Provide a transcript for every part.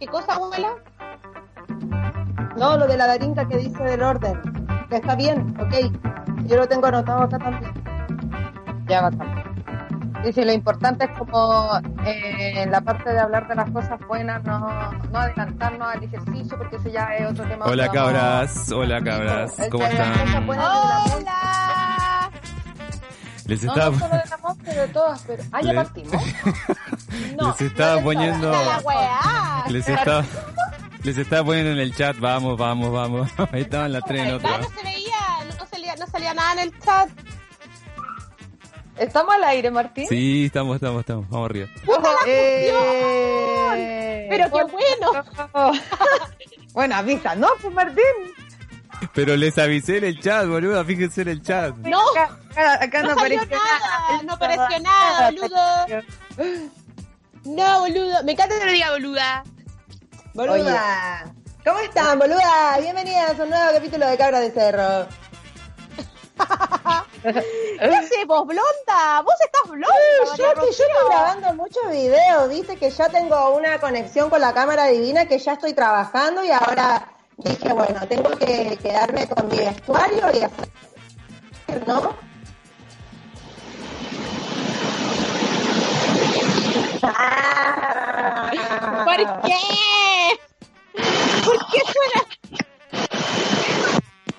¿Qué cosa, abuela? No, lo de la daringa que dice del orden. Que está bien, ok. Yo lo tengo anotado acá también. Ya bastante. Dice, lo importante es como eh, en la parte de hablar de las cosas buenas, no, no adelantarnos al ejercicio, porque eso ya es otro tema. Hola cabras, hola cabras, ¿cómo están? ¡Hola! Les No, estaba, no solo del amor, pero de todas, pero... Ah, ya Le- partimos. les estaba no de poniendo. ¡La weá! Les estaba, les estaba poniendo en el chat, vamos, vamos, vamos. Ahí estaban las tres en otra. No se veía, no salía, no salía nada en el chat. ¿Estamos al aire, Martín? Sí, estamos, estamos, estamos, vamos arriba. Eh, Pero qué bueno. bueno, avisa, ¿no? Pues Martín. Pero les avisé en el chat, boludo, fíjense en el chat. No, Acá, no no, salió aparece nada, no apareció nada, boludo. No, boludo. Me encanta que lo diga boluda. Boluda. ¿Cómo están, boluda? Bienvenidas a un nuevo capítulo de Cabra de Cerro. ¿Qué haces vos, blonda? Vos estás blonda. Yo, que yo estoy grabando muchos videos, viste que ya tengo una conexión con la cámara divina, que ya estoy trabajando y ahora dije, bueno, tengo que quedarme con mi vestuario y hacer, ¿no? ¿Por qué? ¿Por qué suena,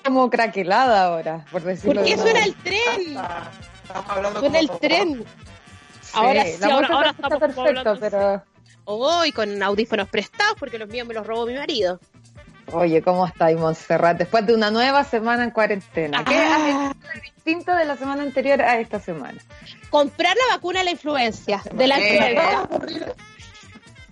Como craquelada ahora, por decirlo por qué de suena el tren? Suena el tren. Ahora sí, la ahora- ahora está perfecto, hablando pero... Hoy con audífonos prestados porque los míos me los robó mi marido. Oye, ¿cómo estáis, Montserrat? Después de una nueva semana en cuarentena. ¿Qué Ah. has distinto de la semana anterior a esta semana? Comprar la vacuna de la influencia. De la.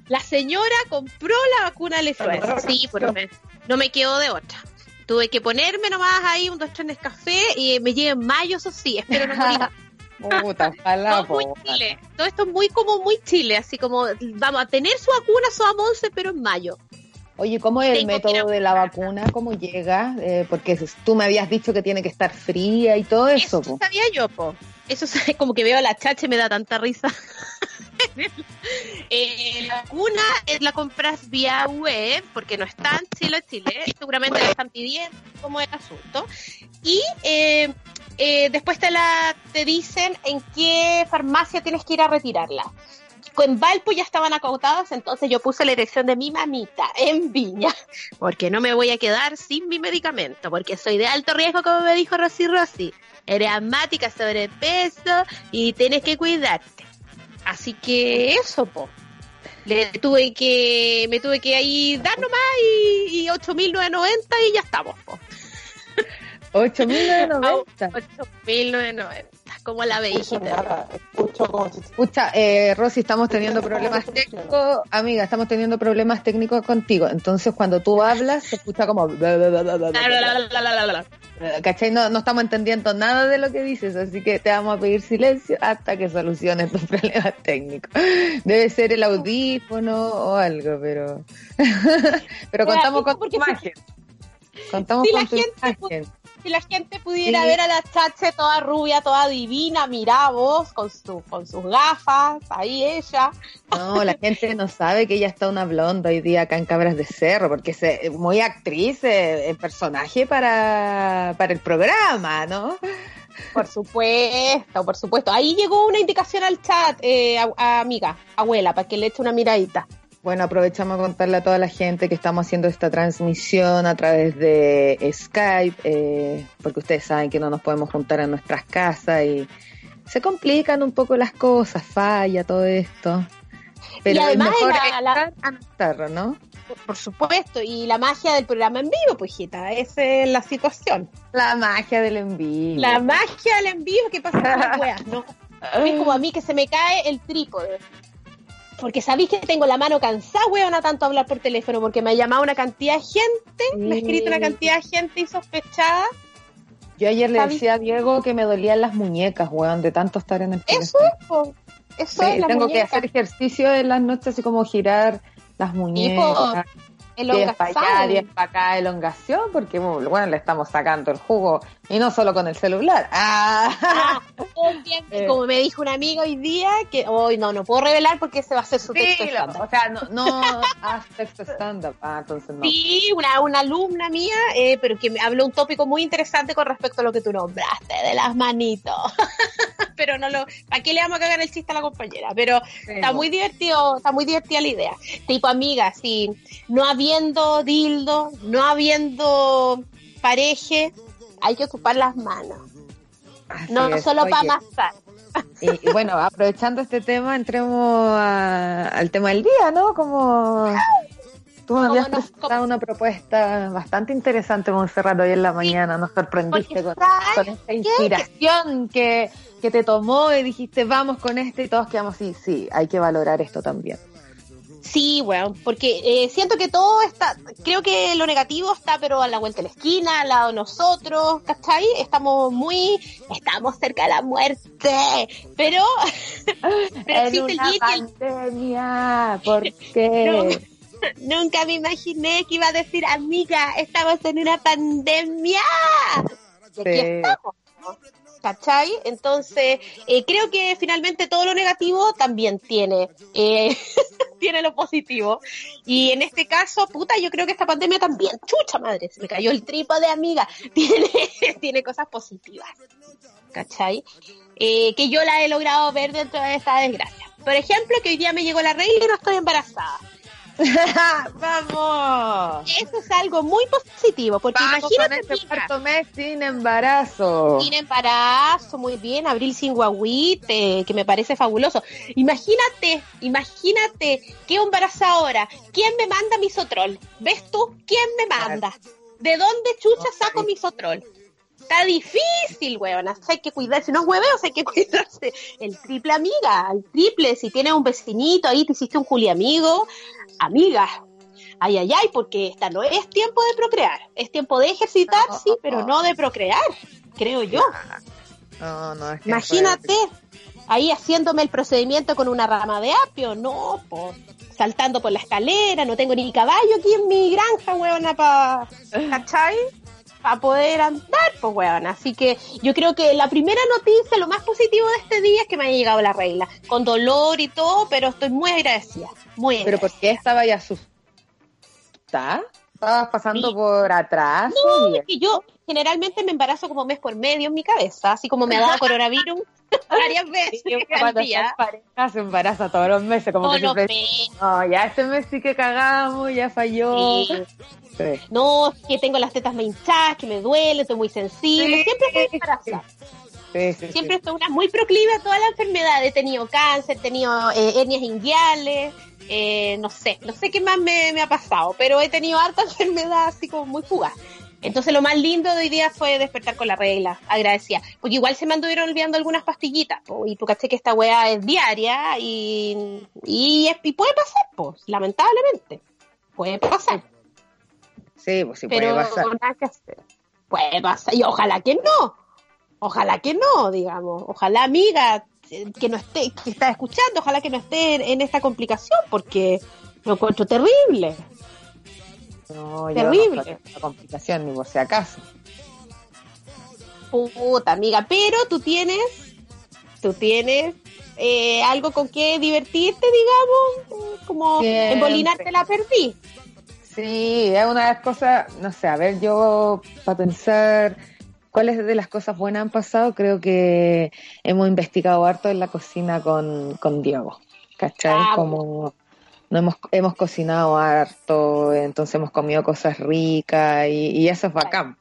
La señora compró la vacuna de la influenza. Sí, pues no me, no me quedó de otra. Tuve que ponerme nomás ahí un dos trenes café y me llegue en mayo, eso sí, espero no morir. Puta, ojalá, Todo muy. Chile. Todo esto es muy como muy Chile, así como vamos a tener su vacuna, su Monse, pero en mayo. Oye, ¿cómo es el método de la vacuna? ¿Cómo llega? Eh, porque tú me habías dicho que tiene que estar fría y todo eso, Eso po. sabía yo, po. Eso es como que veo a la chacha y me da tanta risa. Eh, la vacuna eh, la compras vía web, porque no está en Chile, Chile. Seguramente la están pidiendo como el asunto. Y eh, eh, después te la te dicen en qué farmacia tienes que ir a retirarla. En Valpo ya estaban acotadas, entonces yo puse la dirección de mi mamita en Viña, porque no me voy a quedar sin mi medicamento, porque soy de alto riesgo, como me dijo Rosy Rosy. Eres asmática, sobrepeso y tienes que cuidarte. Así que eso, po. Le tuve que, me tuve que ahí dar nomás y, y 8.990 y ya estamos, po. 8.990. 8.990, como la veijita. Escucha, eh, Rosy, estamos teniendo problemas técnicos. Amiga, estamos teniendo problemas técnicos contigo. Entonces, cuando tú hablas, se escucha como... ¿Cachai? No, no estamos entendiendo nada de lo que dices, así que te vamos a pedir silencio hasta que soluciones tus problemas técnicos. Debe ser el audífono o algo, pero... pero contamos ¿y con tu imagen. Contamos Si con la tu gente imagen. Si la gente pudiera Sí. ver a la chache toda rubia, toda divina, mirá vos, con, su, con sus gafas, ahí ella. No, la gente no sabe que ella está una blonda hoy día acá en Cabras de Cerro, porque es muy actriz, eh, personaje para, para el programa, ¿no? Por supuesto, por supuesto. Ahí llegó una indicación al chat, eh, a- a amiga, abuela, para que le eche una miradita. Bueno, aprovechamos a contarle a toda la gente que estamos haciendo esta transmisión a través de Skype, eh, porque ustedes saben que no nos podemos juntar en nuestras casas y se complican un poco las cosas, falla todo esto. Pero Y además es mejor la- la- estar ¿no? Por, supuesto, y la magia del programa en vivo, pues, hijita, esa es la situación. La magia del envío. La magia del en vivo que pasa con las weas, ¿no? Es como a mí que se me cae el trípode. Porque sabéis que tengo la mano cansada, weona, tanto hablar por teléfono, porque me ha llamado una cantidad de gente, me ha escrito una cantidad de gente insospechada. Yo ayer le decía a Diego que me dolían las muñecas, weón, de tanto estar en el Eso po. eso Sí, es la tengo muñeca. que hacer ejercicio en las noches, así como girar las muñecas. 10 para allá, Elongación. 10 para acá, elongación, porque bueno, le estamos sacando el jugo y no solo con el celular. Ah, Ah, obviamente, Eh. como me dijo un amigo hoy día, que hoy no, no puedo revelar porque ese va a ser su texto sí, estándar. o sea, no, no haz texto stand-up, ah, entonces no. Sí, una, una alumna mía, eh, pero que me habló un tópico muy interesante con respecto a lo que tú nombraste, de las manitos. pero no lo, ¿para qué le vamos a cagar el chiste a la compañera? Pero está muy divertido, está muy divertida la idea. Tipo, amiga, si no habiendo dildo, no habiendo pareje, hay que ocupar las manos. Así No es. solo para amasar. Y, y bueno, aprovechando este tema, entremos a- al tema del día, ¿no? Como tú me habías una propuesta bastante interesante, Montserrat, hoy en la mañana. Nos sorprendiste con, ¿sabes con esta inspiración que, que te tomó y dijiste, vamos con esto y todos quedamos así, sí, hay que valorar esto también. Sí, bueno, porque eh, siento que todo está, creo que lo negativo está pero a la vuelta de la esquina, al lado de nosotros, ¿cachai? Estamos muy, estamos cerca de la muerte, pero, pero en existe una el pandemia, ¿por qué? Nunca me imaginé que iba a decir, amiga, estamos en una pandemia. Y aquí Sí. estamos. ¿no? ¿Cachai? Entonces, eh, creo que finalmente todo lo negativo también tiene, eh, tiene lo positivo. Y en este caso, puta, yo creo que esta pandemia también, chucha madre, se me cayó el trípode, amiga, tiene, tiene cosas positivas. ¿Cachai? Eh, que yo la he logrado ver dentro de esta desgracia. Por ejemplo, que hoy día me llegó la regla y no estoy embarazada. ¡Vamos! Eso es algo muy positivo, porque Vamos con imagínate, este amiga, cuarto mes sin embarazo. sin embarazo, muy bien, abril sin guaguite, que me parece fabuloso. Imagínate, imagínate, ¿qué embarazo ahora? ¿Quién me manda misotrol? ¿Ves tú? ¿Quién me manda? ¿De dónde chucha saco misotrol? Está difícil, huevona. Hay que cuidarse, no es hueveos, hay que cuidarse. El triple amiga, el triple. Si tienes un vecinito ahí, te hiciste un culiamigo, amiga. Ay, ay, ay, porque esta no es tiempo de procrear. Es tiempo de ejercitar, sí, pero no de procrear, creo yo. No, no, es que Imagínate, ahí haciéndome el procedimiento con una rama de apio, no, po, saltando por la escalera, no tengo ni caballo aquí en mi granja, huevona, para, ¿cachai? Para poder andar, pues, huevona. Así que yo creo que la primera noticia, lo más positivo de este día es que me ha llegado la regla, con dolor y todo, pero estoy muy agradecida, muy Pero agradecida. ¿por qué estaba ya asustada? ¿Estabas pasando Sí. por atrás? No, es que yo generalmente me embarazo como mes por medio en mi cabeza, así como me ha dado coronavirus varias veces Cuando parejas se embaraza todos los meses, como que siempre... No, ya este mes sí que cagamos, ya falló. Sí. Sí. No, que tengo las tetas me hinchadas, que me duele, estoy muy sensible. Siempre estoy embarazada. Sí, sí, Siempre sí. estoy una muy proclive a toda la enfermedad. He tenido cáncer, he tenido eh, hernias inguinales, eh, no sé, no sé qué más me, me ha pasado, pero he tenido harta enfermedad así como muy fugaz. Entonces lo más lindo de hoy día fue despertar con la regla, agradecida. Porque igual se me anduvieron olvidando algunas pastillitas, po, y tú caché que esta weá es diaria y, y, es- y puede pasar, pues, lamentablemente. Puede pasar. Sí, pues sí pero puede pasar. nada que hacer. Puede pasar, y ojalá que no, ojalá que no, digamos, ojalá amiga que no esté, que está escuchando, ojalá que no esté en, en esta complicación, porque lo encuentro terrible. No, yo Terrible. no que sea complicación, ni por si acaso. Puta amiga, pero tú tienes, tú tienes eh, algo con que divertirte, digamos, como Siempre. embolinarte la perdí. Sí, es una de las cosas, no sé, a ver, yo para pensar cuáles de las cosas buenas han pasado, creo que hemos investigado harto en la cocina con, con Diego, ¿cachai? Ah, Como no hemos, hemos cocinado harto, entonces hemos comido cosas ricas y, y eso es bacán.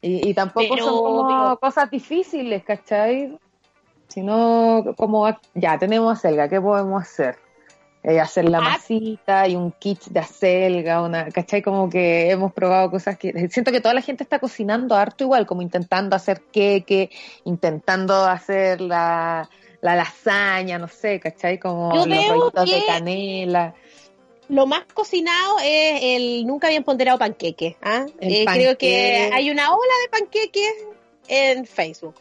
Y, y tampoco Pero- son como cosas difíciles, ¿cachai? Sino como, ya, tenemos acelga, ¿qué podemos hacer? Eh, hacer la Ah. masita y un kit de acelga, una, ¿cachai? Como que hemos probado cosas que... Siento que toda la gente está cocinando harto igual, como intentando hacer queque, intentando hacer la, la lasaña, no sé, ¿cachai? Como Yo los rollitos de canela. Lo más cocinado es el nunca habían ponderado panqueque. ¿ah? Eh, Creo que hay una ola de panqueques en Facebook.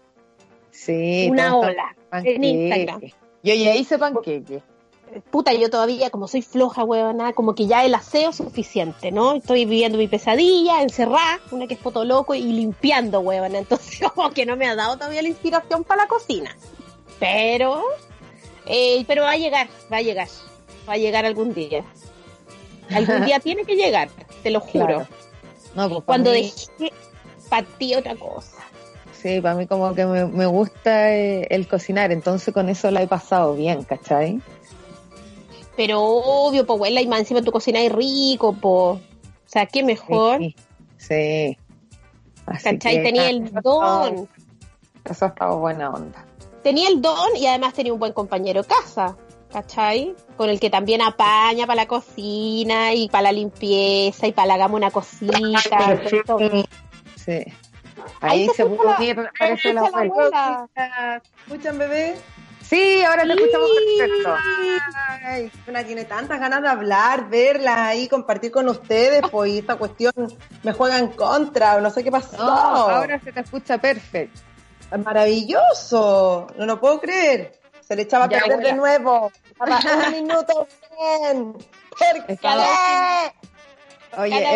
Sí, una ola en. Instagram. Yo ya hice panqueque. puta, yo todavía, como soy floja, huevona, como que ya el aseo es suficiente, ¿no? Estoy viviendo mi pesadilla, encerrada, una que es fotoloco y limpiando, huevona. Entonces, como que no me ha dado todavía la inspiración para la cocina. Pero, eh, pero va a llegar, va a llegar, va a llegar algún día. Algún día tiene que llegar, te lo juro. Claro. No, pues, Cuando mí, dejé para ti otra cosa. Sí, para mí como que me, me gusta eh, el cocinar, entonces con eso la he pasado bien, ¿cachai? Pero obvio, pues, abuela, y más encima tu cocina es rico, pues. O sea, qué mejor. Sí. sí. Así ¿Cachai? que, Tenía el don. Eso ha estado buena onda. Tenía el don y además tenía un buen compañero de casa. ¿Cachai? Con el que también apaña para la cocina y para la limpieza y para la gama una cosita. esto. Sí. Ahí Ahí se se escucha pudo la- parece se la escucha la abuela. ¿Escuchan, bebé? Sí, ahora te escuchamos perfecto. Ay, una tiene tantas ganas de hablar, verlas ahí, compartir con ustedes, pues esta cuestión me juega en contra, no sé qué pasó. No, ahora se te escucha perfecto. Maravilloso, no lo puedo creer. Se le echaba a perder de nuevo. Un minuto bien. ¿Por qué? Oye,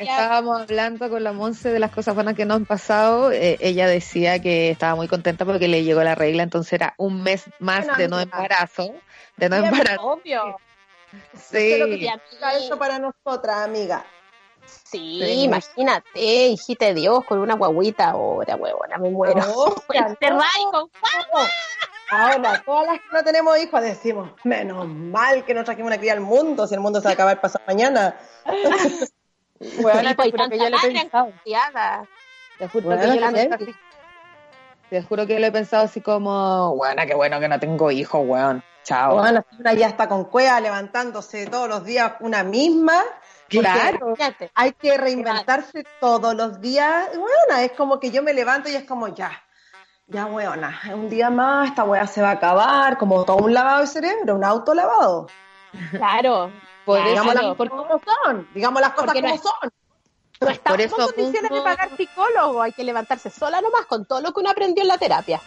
estábamos, hablando con la Monse de las cosas buenas que nos han pasado. Eh, ella decía que estaba muy contenta porque le llegó la regla, entonces era un mes más Bueno, de no embarazo. De no embarazo. Obvio. Sí. Eso para nosotras, amiga. Sí, Sí. imagínate, hijita de Dios, con una guaguita ahora, huevona, me muero. Y con Ahora, todas las que no tenemos hijos decimos, menos mal que no trajimos una cría al mundo, si el mundo se va a acabar pasado mañana. Y te juro que yo he pensado. Te juro Bueno, que yo lo he pensado así. Te juro que lo he pensado así como, bueno, qué bueno que no tengo hijos, weón. Chao. Bueno, una ya está con cueva levantándose todos los días una misma. Claro. Hay que reinventarse todos los días. Bueno, es como que yo me levanto y es como ya. Ya, weona, un día más, esta wea se va a acabar, como todo un lavado de cerebro, un auto lavado. Claro. Por Claro, Digamos las cosas como son, digamos las cosas no como es- son. No estamos Por eso en condiciones de pagar psicólogo, hay que levantarse sola nomás con todo lo que uno aprendió en la terapia.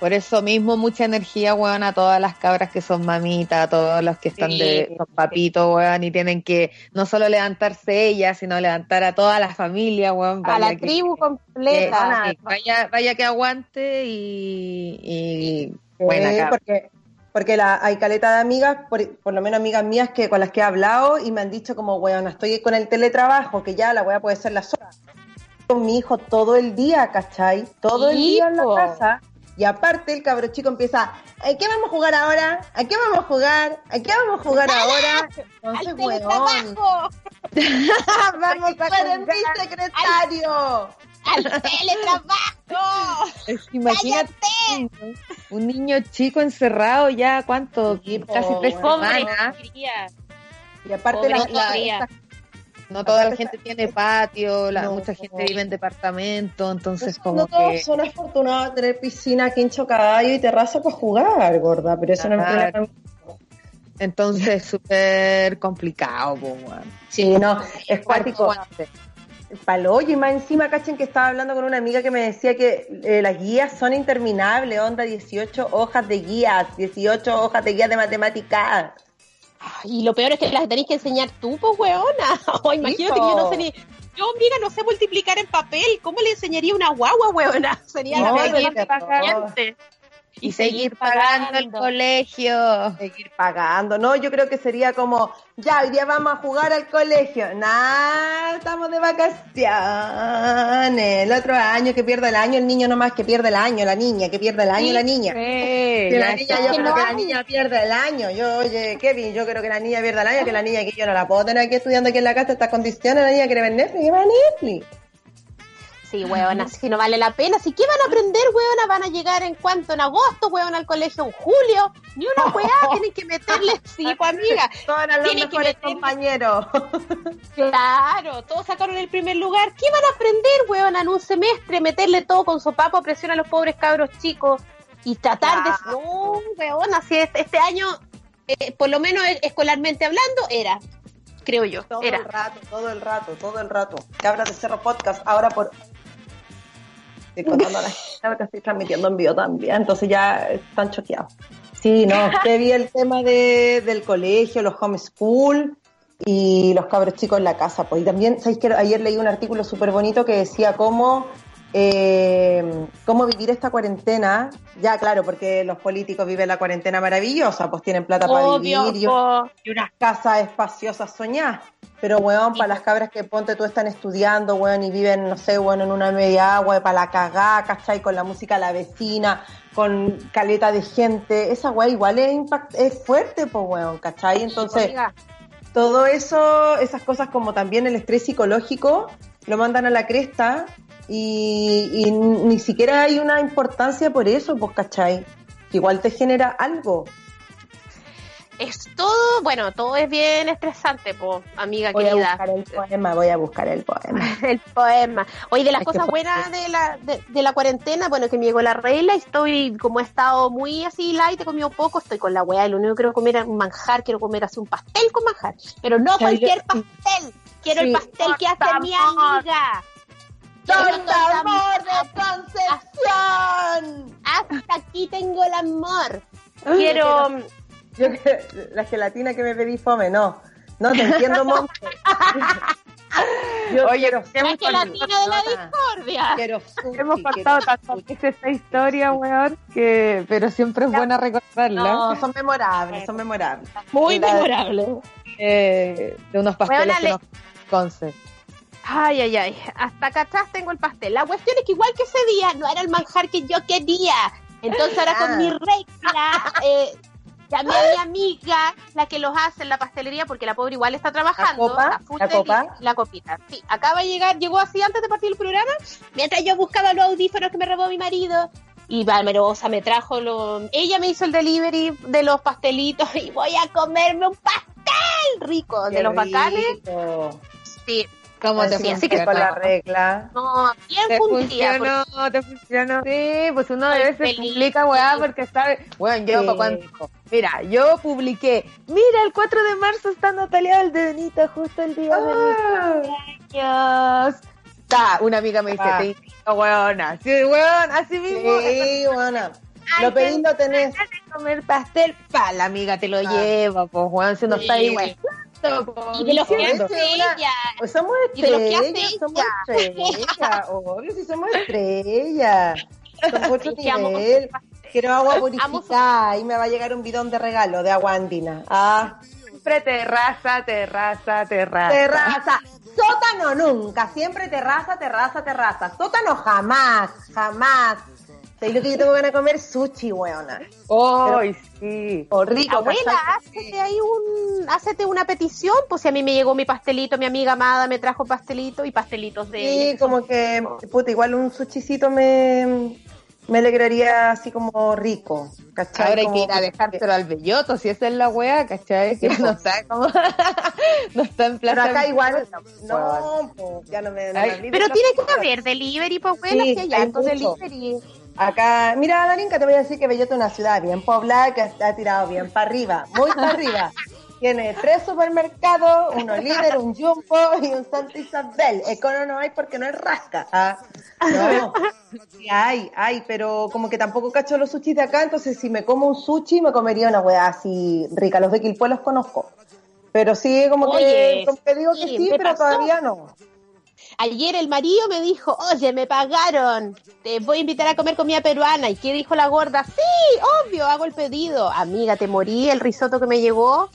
Por eso mismo mucha energía, weón, a todas las cabras que son mamitas, a todos los que están Sí. de son papitos, weón, y tienen que no solo levantarse ellas, sino levantar a toda la familia, weón. A la que- tribu que- completa. sí, vaya, vaya que aguante y, y Sí, buena cabra. porque porque la, hay caleta de amigas, por, por lo menos amigas mías que con las que he hablado y me han dicho como, weón, estoy con el teletrabajo, que ya la weá puede ser las horas. Con mi hijo todo el día, ¿cachai? Todo el día en la casa. Y aparte el cabro chico empieza, ¿a qué vamos a jugar ahora? ¿A qué vamos a jugar? ¿A qué vamos a jugar ahora? Entonces, ¡Al weón, teletrabajo! vamos a jugar mi secretario. ¡Al teletrabajo! Imagínate un, un niño chico encerrado ya, ¿cuánto? Sí, Casi tres cría. Y aparte la, Pobre la-. No toda la gente tiene patio, la, No. mucha gente vive en departamento, entonces No, como todos que... son afortunados de tener piscina, quincho caballo y terraza para jugar, gorda, pero eso no es. Entonces es súper complicado, weón. Sí, no, es cuático. Palo, y más encima, cachen que estaba hablando con una amiga que me decía que eh, las guías son interminables, onda 18 hojas de guías, 18 hojas de guías de matemáticas. Y lo peor es que las tenéis que enseñar tú, pues, weona. O imagínate que yo no sé ni... Yo, amiga, no sé multiplicar en papel. ¿Cómo le enseñaría una guagua, weona? Sería No, la peor. Y seguir pagando el colegio. Seguir pagando, ¿no? Yo creo que sería como, ya, hoy día vamos a jugar al colegio. Nah, estamos de vacaciones. El otro año que pierde el año, el niño nomás que pierde el año, la niña, que pierde el año, la niña. Que Sí, la niña, yo que creo no que la niña pierde el año. Yo, oye, Kevin, yo creo que la niña pierde el año, que la niña que yo no la puedo tener aquí estudiando aquí en la casa, estas condiciones, la niña quiere ver Netflix, ¿qué va a Netflix? Sí, weona, si no vale la pena. Si, ¿qué van a aprender, weona? Van a llegar en cuanto, en agosto, weona, al colegio, en julio. Ni una weá, tienen que meterle, sí, pues, amiga. Todos los Tiene que mejores meterle- compañeros. Claro, todos sacaron el primer lugar. ¿Qué van a aprender, weón, en un semestre? Meterle todo con sopapo a presión a los pobres cabros chicos y tratar de... No, weón, así es. Este año, eh, por lo menos eh, escolarmente hablando, era, creo yo, Todo era. el rato, todo el rato, todo el rato. Cabras de Cerro Podcast, ahora por... Estoy contando a la gente que estoy transmitiendo en vivo también, entonces ya están choqueados. Sí, no, usted vi el tema de, del colegio, los homeschool y los cabros chicos en la casa. Pues y también, ¿sabéis que ayer leí un artículo súper bonito que decía cómo, eh, cómo vivir esta cuarentena? Ya, claro, porque los políticos viven la cuarentena maravillosa, pues tienen plata para vivir y, unas casas espaciosas soñadas. Pero, weón, para las cabras que ponte tú están estudiando, weón, y viven, no sé, weón, en una media agua, para la cagá, ¿cachai? Con la música de la vecina, con caleta de gente. Esa weón igual es, impact es fuerte, pues, weón, ¿cachai? Entonces, todo eso, esas cosas como también el estrés psicológico, lo mandan a la cresta y, y ni siquiera hay una importancia por eso, pues, ¿cachai? Que igual te genera algo. es todo, bueno, todo es bien estresante, po, amiga Voy a querida. buscar el poema, voy a buscar el poema. el poema. Oye, de las Es cosas buenas de la, de, de la cuarentena, bueno, que me llegó la regla, estoy, como he estado muy así light, he comido poco, estoy con la weá, lo único que quiero comer es un manjar, quiero comer así un pastel con manjar, pero no cualquier pastel, quiero el pastel que hace mi amiga. ¡Torta torta amor de. Concepción! Hasta aquí tengo el amor. Quiero, Yo que la gelatina que me pedí fome, no. No te entiendo, Monte. Yo Oye, quiero la hemos, gelatina de la discordia. quiero sushi, hemos contado tantas sushi. veces esta historia, weón, que, pero siempre es buena recordarla. No, son memorables, son memorables. Muy La- memorable. Eh, de unos pasteles Weona, que nos conce. Ay, ay, ay. Hasta acá atrás tengo el pastel. La cuestión es que igual que ese día no era el manjar que yo quería. Entonces ahora con Ah. mi regla, eh, llamé a mi amiga, la que los hace en la pastelería, porque la pobre igual está trabajando. ¿La copa? ¿La de- copa? La copita. Sí, acaba de llegar, llegó así antes de partir el programa, mientras yo buscaba los audífonos que me robó mi marido. Y Valmerosa me trajo lo... Ella me hizo el delivery de los pastelitos y voy a comerme un pastel rico de Qué los bacanes. rico. Sí, ¿Cómo te Así así que con la funcionó? regla. no, bien Te fundida. porque- funcionó, te funcionó. Sí, pues uno de veces publica, weá, porque sabe. Bueno, yo, Sí. pa' cuando- Mira, yo publiqué. Mira, el 4 de marzo está Natalia Valdenita, justo el día de Ah, mi cumpleaños. Ta, una amiga me dice, Ah. te invito, weona. Sí, weón, así mismo. Sí. Ay, Lo pedí, lo tenés. de comer pastel, pa, la amiga te lo Ah. lleva, pues, weón, si uno Sí. está ahí, weón. po, Y de los que hace ella. Pues somos lo estrellas, somos ella. estrellas. Obvio, si somos estrellas. Somos otro nivel. Quiero agua purificada y me va a llegar un bidón de regalo de agua andina. Ah, Siempre terraza, terraza, terraza. terraza. Sótano nunca, siempre terraza, terraza, terraza. Sótano jamás, jamás. ¿Sabes lo que yo tengo ganas de comer? Sushi, weona. Ay, sí. O rico, Abuela, hazte ahí un, hazte una petición, pues si a mí me llegó mi pastelito, mi amiga amada me trajo pastelito y pastelitos de Sí, ella. como que, puta, igual un sushicito me, me alegraría así como rico, ¿cachai? Ahora hay Como que ir a dejárselo al belloto, si esa es la weá, ¿cachai? Que Sí, no está como... no está en plaza. Pero acá igual, no, pues, ya no me... no Ay, Pero tiene que haber delivery, pues abuela, Sí, si hay hay mucho. delivery. Acá, mira, Darinka, te voy a decir que Belloto es una ciudad bien poblada que está tirado bien para arriba, muy para arriba. Tiene tres supermercados, uno líder, un jumbo y un Santa Isabel. Econo no hay porque no es rasca. Ah, no, sí hay, hay, pero como que tampoco cacho los sushis de acá, entonces si me como un sushi me comería una weá así rica. Los de Quilpué los conozco. Pero sí, como que, como que digo que sí, pero pasó. todavía no. Ayer el marido me dijo, oye, me pagaron, te voy a invitar a comer comida peruana. ¿Y qué dijo la gorda? Sí, obvio, hago el pedido. Amiga, te morí, el risotto que me llegó.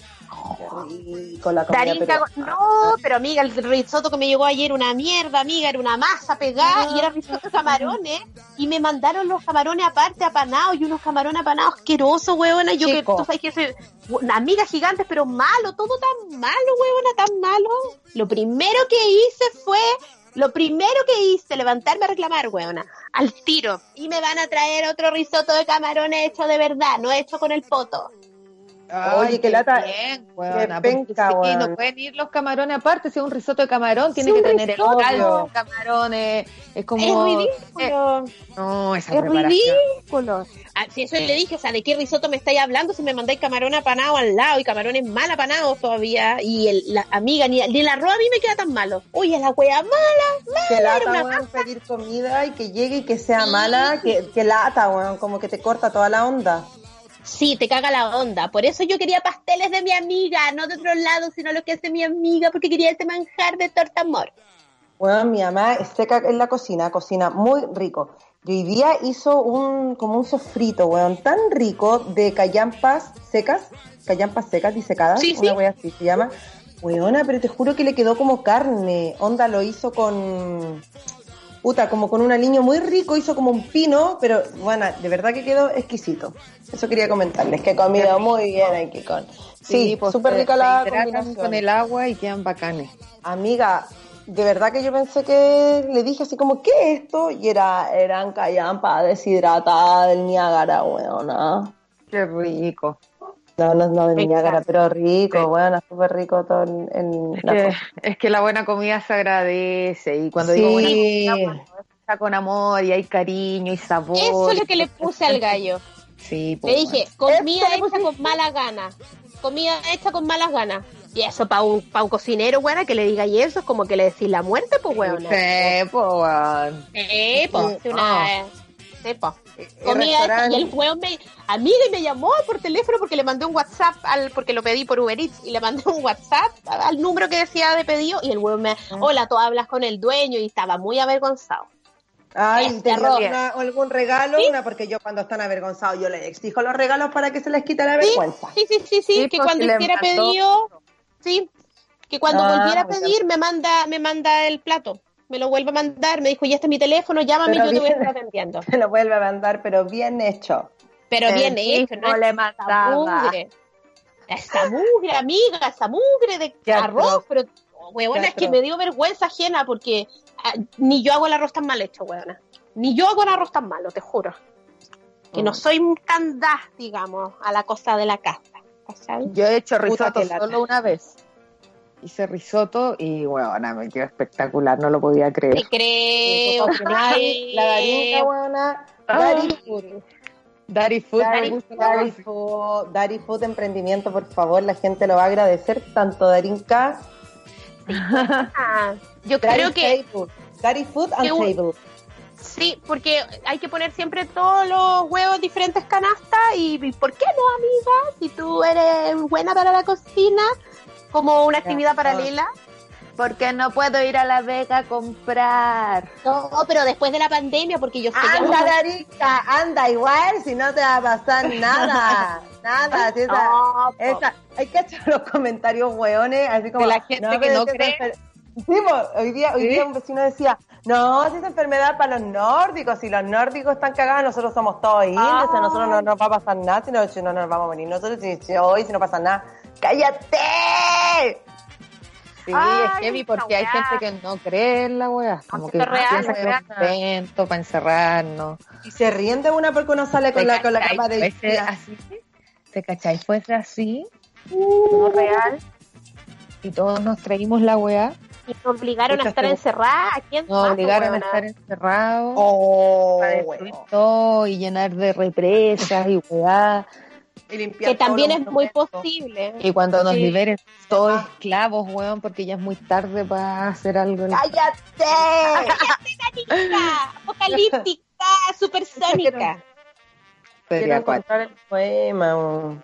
Con la Darinka, no, pero amiga, el risotto que me llegó ayer una mierda, amiga, era una masa pegada y era risotto de camarones. Y me mandaron los camarones aparte apanados y unos camarones apanados asquerosos, huevona. Yo que tú sabes que soy una amiga gigante, pero malo, todo tan malo, huevona, tan malo. Lo primero que hice fue, lo primero que hice, levantarme a reclamar, huevona, al tiro. Y me van a traer otro risotto de camarones hecho de verdad, no hecho con el poto. Oye, qué lata- Bien, qué weona, penca, sí, no pueden ir los camarones aparte, si es un risotto de camarón, tiene Sí, que tener el risotto. caldo de camarones, es como... Es ridículo. No, esa Es preparación. ridículo. Ah, si eso le dije, o sea, ¿de qué risotto me estáis hablando si me mandáis camarón apanado al lado y camarones mal apanados todavía? Y el, la amiga, ni, ni el arroz a mí me queda tan malo. Oye, la wea mala, Que mala, era lata, weón, pedir comida y que llegue y que sea mala, que, que lata, weón, como que te corta toda la onda. Sí, te caga la onda. Por eso yo quería pasteles de mi amiga, no de otro lado, sino lo que hace mi amiga, porque quería ese manjar de torta amor. Bueno, mi mamá es seca en la cocina, cocina muy rico. Y hoy día hizo un, como un sofrito, weón, tan rico de callampas secas, callampas secas disecadas, Sí, una sí. wea así se llama. Weona, pero te juro que le quedó como carne. Onda lo hizo con, puta, como con un aliño muy rico, hizo como un pino, pero bueno, de verdad que quedó exquisito. Eso quería comentarles, que he comido muy bien aquí con. Sí, pues, súper rica la combinación. con el agua y quedan bacanes. Amiga, de verdad que yo pensé que le dije así como, ¿qué es esto? Y era, eran callampa deshidratada del Niágara, weona. Qué rico. No, no, no Exacto. Niágara, pero rico, Sí. weona, súper rico todo el- Es la que, es que la buena comida se agradece y cuando digo buena comida, cuando está con amor y hay cariño y sabor. Eso es lo que le puse al gallo. Sí, Le pues, dije, comida le hecha con malas ganas. Comida hecha con malas ganas. Y eso para un, pa un cocinero, buena, que le diga y eso es como que le decís la muerte, pues, bueno. weona. Sí, pues, weón. Sí, pues, Sí, una... ah. sí, pues. Y el weón me... Amiga, y me llamó por teléfono porque le mandé un WhatsApp, al porque lo pedí por Uber Eats, y le mandé un WhatsApp al número que decía de pedido, y el weón me... Hola, tú hablas con el dueño, y estaba muy avergonzado. Ay, Este ¿tenía arroz. una- algún regalo? Una, porque yo cuando están avergonzados yo les exijo los regalos para que se les quite la vergüenza. Sí, sí, sí, sí, Sí, que pues, cuando hiciera pedido, sí, que cuando Ah, volviera a pedir me manda, me manda el plato, me lo vuelve a mandar, me dijo, ya este es mi teléfono, llámame, Pero yo te voy a bien. estar atendiendo. Se lo vuelve a mandar, pero bien hecho. Pero El bien hecho, no le mandaba. mugre. Esa mugre, amiga, esa mugre de Qué arroz, pero huevona, es que me dio vergüenza ajena porque ah, ni yo hago el arroz tan mal hecho, huevona. Ni yo hago el arroz tan malo, te juro. Que Mm. no soy tan da, digamos, a la cosa de la casa. Yo he hecho risotto solo una vez. Hice risotto y, weona, me quedó espectacular, no lo podía creer. Te creo. La darinka, Ah. Dari Food. Daddy Food, me Dari, gusta Dari. Food, Dari Food Emprendimiento, por favor, la gente lo va a agradecer, tanto Darinka, yo Dari creo que Table, Dari Food and que Table. sí, porque hay que poner siempre todos los huevos diferentes canastas y, y ¿por qué no, amiga? Si tú eres buena para la cocina, como una actividad Ya, paralela. Porque no puedo ir a La Vega a comprar. No, pero después de la pandemia, porque yo sé que Anda, Darinka, anda igual, si no te va a pasar nada, nada. Si esa, No, hay que echar los comentarios hueones, así como De la gente que no es esa cree. Sí, hoy día, hoy ¿Sí? día un vecino decía, no, si esa enfermedad para los nórdicos, si los nórdicos están cagados, nosotros somos todos indios, a nosotros no nos va a pasar nada, si no, si no nos vamos a morir nosotros, si, si hoy, si no pasa nada. ¡Cállate! Sí, Ay, es heavy porque hay gente que no cree en la weá. Como que real, piensa que es un para encerrarnos. Y se ríen de una porque uno sale con ¿Te la, con la capa de... Fuese así? ¿Te cachai? Fuese así no real. y todos nos traímos la weá. Y nos obligaron a estar este- encerradas. ¿A quién Nos obligaron a estar encerrados. Oh, todo y llenar de represas y weá. Y limpiar Que también es muy posible. Y cuando nos Sí. liberen todos esclavos, weón, porque ya es muy tarde para hacer algo. ¡Cállate! Apocalíptica, apocalíptica, supersónica. Quiero encontrar el poema. weón.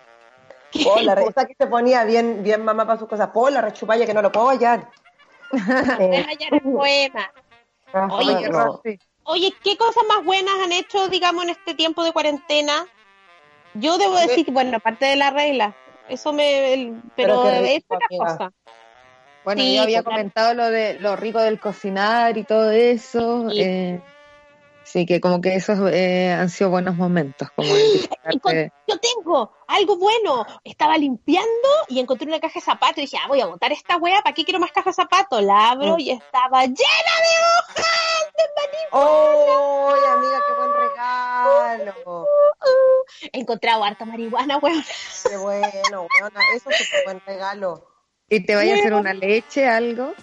Oh, la re- esa que se ponía bien, bien mamá para sus cosas. Por la rechupalla que no lo puedo hallar. Eh, Voy a hallar el poema. Oye, no. Oye, ¿qué cosas más buenas han hecho, digamos, en este tiempo de cuarentena? Yo debo decir, que, bueno, aparte de la regla, eso me... el- pero es otra amiga. cosa. Bueno, Sí, yo había claro. comentado lo de lo rico del cocinar y todo eso. Sí. eh, sí, que como que esos eh, han sido buenos momentos. Como yo tengo algo bueno. Estaba limpiando y encontré una caja de zapatos y dije, ah, voy a botar esta wea, ¿para qué quiero más caja de zapatos? La abro y estaba llena de hojas de maní. ¡Oh, amiga, qué buen regalo! He encontrado harta marihuana, weón. ¡Qué bueno, weona! Eso es un buen regalo. ¿Y te vaya a hacer una leche, algo?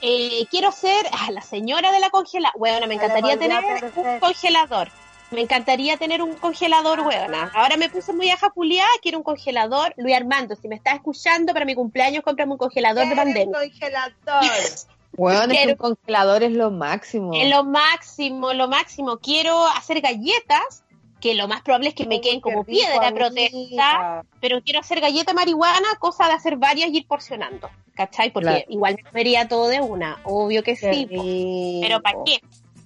Eh, quiero ser ah, la señora de la congela. Weona, me le encantaría tener un congelador. Me encantaría tener un congelador, weona. Ahora me puse muy ajapuliada, quiero un congelador. Luis Armando, si me estás escuchando para mi cumpleaños, cómprame un congelador de ¿Quieres pandemia. congelador? Bueno, es que un congelador es lo máximo. Es lo máximo, lo máximo. Quiero hacer galletas que lo más probable es que me queden como piedra protesta, pero quiero hacer galleta marihuana, cosa de hacer varias y ir porcionando, ¿cachai? Porque Claro. igual me comería todo de una, obvio que Qué sí, po. pero ¿para qué?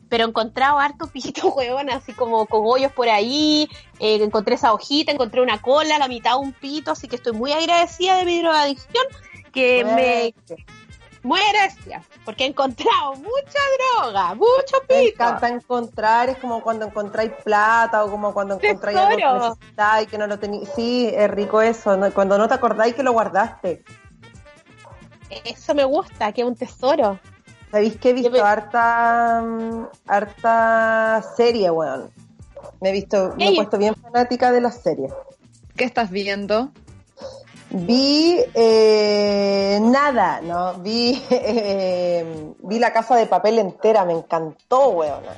Pero he encontrado harto pito, huevón, así como cogollos por ahí, eh, encontré esa hojita, encontré una cola, la mitad un pito, así que estoy muy agradecida de mi drogadicción, que me... Muy agradecida, porque he encontrado mucha droga, mucho Me pito. encanta encontrar, es como cuando encontráis plata o como cuando encontráis algo que Tesoro. necesitáis que no lo teníais. Sí, es rico eso, ¿no? cuando no te acordáis que lo guardaste. Eso me gusta, que es un tesoro. ¿Sabéis que he visto me- harta, mm, harta serie, weón? Me he visto, me he puesto bien fanática de las series. ¿Qué estás viendo? Vi eh, nada, ¿no? Vi, eh, vi la casa de papel entera, me encantó, weona.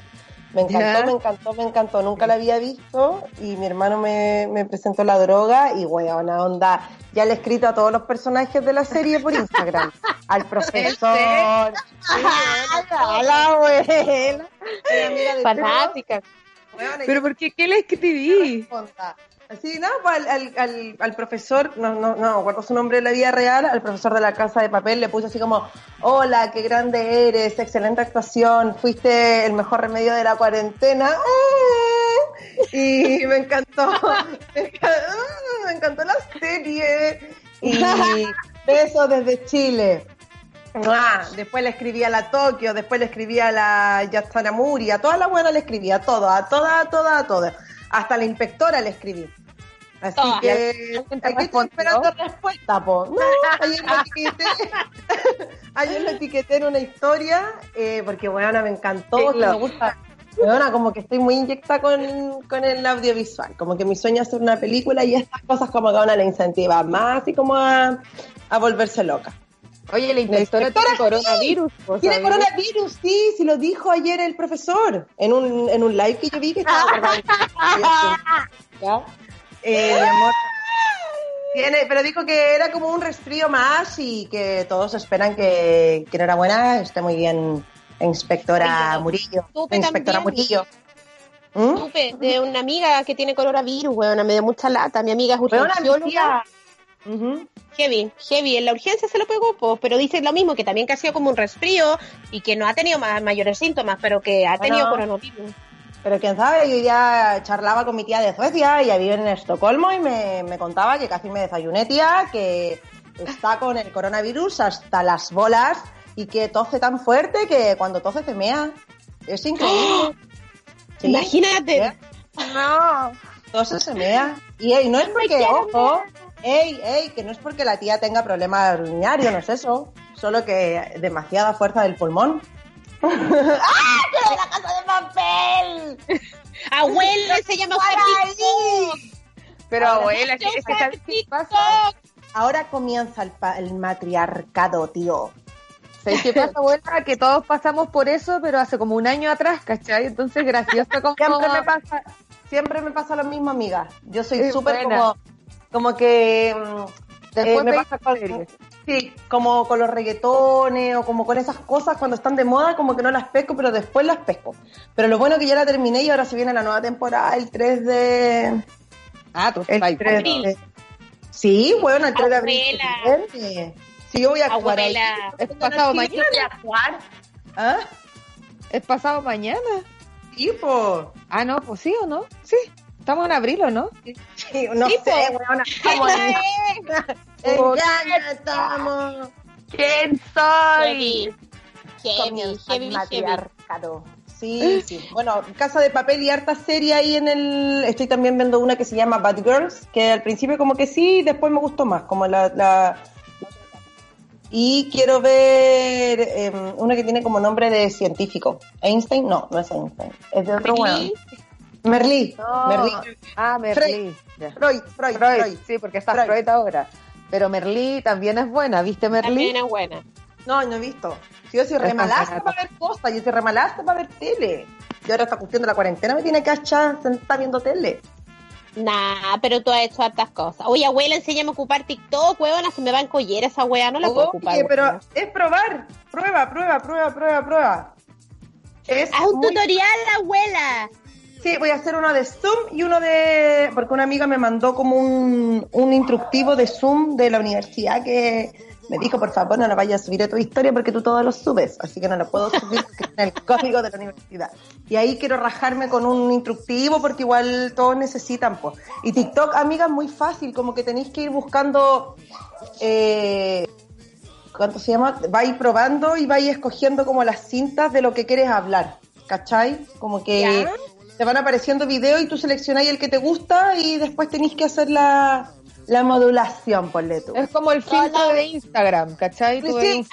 Me encantó, Ya. me encantó, me encantó. Nunca la había visto y mi hermano me, me presentó la droga y, weona, onda. Ya le he escrito a todos los personajes de la serie por Instagram. Al profesor. A la abuela. Amiga de Fanática. weona, ¿Pero por qué? ¿Qué le escribí? Así, no, pues al, al, al, profesor, no, no, no, acuerdo su nombre en la vida real, al profesor de la casa de papel le puse así como, hola, qué grande eres, excelente actuación, fuiste el mejor remedio de la cuarentena. ¡Ah! Y me encantó, me encantó, la serie. Y besos desde Chile. Después le escribí a la Tokio, después le escribí a la Yastana Muri, a toda la buena le escribí, a todas, a todas, a todas, a todas. Hasta la inspectora le escribí. Así Todas. que ¿Alguien te aquí estoy esperando respuesta, po. No, ayer lo etiqueté, ayer lo etiqueté en una historia, eh, porque weona me encantó, Sí, me gusta. Weona, como que estoy muy inyecta con, con el audiovisual, como que mi sueño es hacer una película y estas cosas como que a una le incentiva más y como a, a volverse loca. Oye, la inspectora tiene inspectora, coronavirus. ¿vos Tiene sabías? coronavirus, sí, sí lo dijo ayer el profesor en un, en un live que yo vi que estaba. ¿Ya? Eh, mi amor. Tiene, pero dijo que era como un resfrío más y que todos esperan que, que enhorabuena, esté muy bien, inspectora Oye, Murillo. supe Inspectora también. Murillo. ¿Mm? Supe de una amiga que tiene coronavirus, weona, me dio mucha lata. Mi amiga es urgencióloga. Heavy, heavy, en la urgencia se lo pegó, pues, pero dice lo mismo, que también que ha sido como un resfrío y que no ha tenido ma- mayores síntomas, pero que ha tenido Bueno. coronavirus. Pero quién sabe, yo ya charlaba con mi tía de Suecia, ella vive en Estocolmo y me, me contaba que casi me desayuné, tía, que está con el coronavirus hasta las bolas y que tose tan fuerte que cuando tose se mea. Es increíble. Sí, Imagínate. ¿eh? No, tose se mea. Y ey, no es porque, ojo, ey, ey, que no es porque la tía tenga problemas urinarios, no es eso. Solo que demasiada fuerza del pulmón. ¡Ah! ¡Pero de la casa de papel! Abuela, se llama TikTok. Pero Ahora, abuela, ¿qué, qué pasa? Ahora comienza el, pa- el matriarcado, tío. ¿Sabes qué pasa, abuela? Que todos pasamos por eso, pero hace como un año atrás, ¿cachai? Entonces, gracioso como... Siempre me pasa, siempre me pasa lo mismo, amiga. Yo soy súper como, como que mm, Después eh, me pasa con, series. sí, como con los reggaetones o como con esas cosas cuando están de moda, como que no las pesco, pero después las pesco. Pero lo bueno que ya la terminé y ahora se viene la nueva temporada, el 3 de... Ah, tú El estás 3 abril. de... Sí, bueno, el 3 de abril. Sí, yo voy a actuar ahí. Es pasado Sí, mañana. ¿Ah? Es pasado mañana. Sí, po. Ah, no, pues sí o no. Sí. Estamos en abril o no. Sí, no Sí, sé, po. weona. ¿Cómo es? En llano estamos. ¿Quién Heavy, heavy, matriarcado. Sí, sí. Bueno, Casa de Papel y harta serie ahí en el... Estoy también viendo una que se llama Bad Girls, que al principio como que sí, después me gustó más, como la... la- Y quiero ver em, una que tiene como nombre de científico. ¿Einstein? No, no es Einstein. Es de otro weón. Merlí. No. Merlí. Ah, Merlí. Freud, Freud, Freud, Freud. sí, porque está Freud. Freud. ahora. Pero Merlí también es buena, ¿viste Merlí? También es buena. No, no he visto. Si yo soy remalaste para ver cosas, yo soy remalaste para ver tele. Y ahora esta cuestión de la cuarentena me tiene que achar sentada viendo tele. Nah, pero tú has hecho hartas cosas. Oye, abuela, enséñame a ocupar TikTok, huevona, se me va a encollar esa wea, no la puedo ocupar. Oye, pero huevona. es probar. Prueba, prueba, prueba, prueba, prueba. Es Haz un muy- tutorial, abuela. Sí, voy a hacer uno de Zoom y uno de... Porque una amiga me mandó como un, un instructivo de Zoom de la universidad que me dijo, por favor, no lo vayas a subir a tu historia porque tú todo lo subes. Así que no lo puedo subir porque es el código de la universidad. Y ahí quiero rajarme con un instructivo porque igual todos necesitan, pues. Y TikTok, amiga, es muy fácil. Como que tenéis que ir buscando... Eh, ¿Cuánto se llama? Vais probando y vais escogiendo como las cintas de lo que quieres hablar. ¿Cachai? Como que. Te van apareciendo videos y tú seleccionáis el que te gusta y después tenéis que hacer la, la modulación, ponle tú. Es como el filtro Hola. de Instagram, ¿cachai? Sí, sí,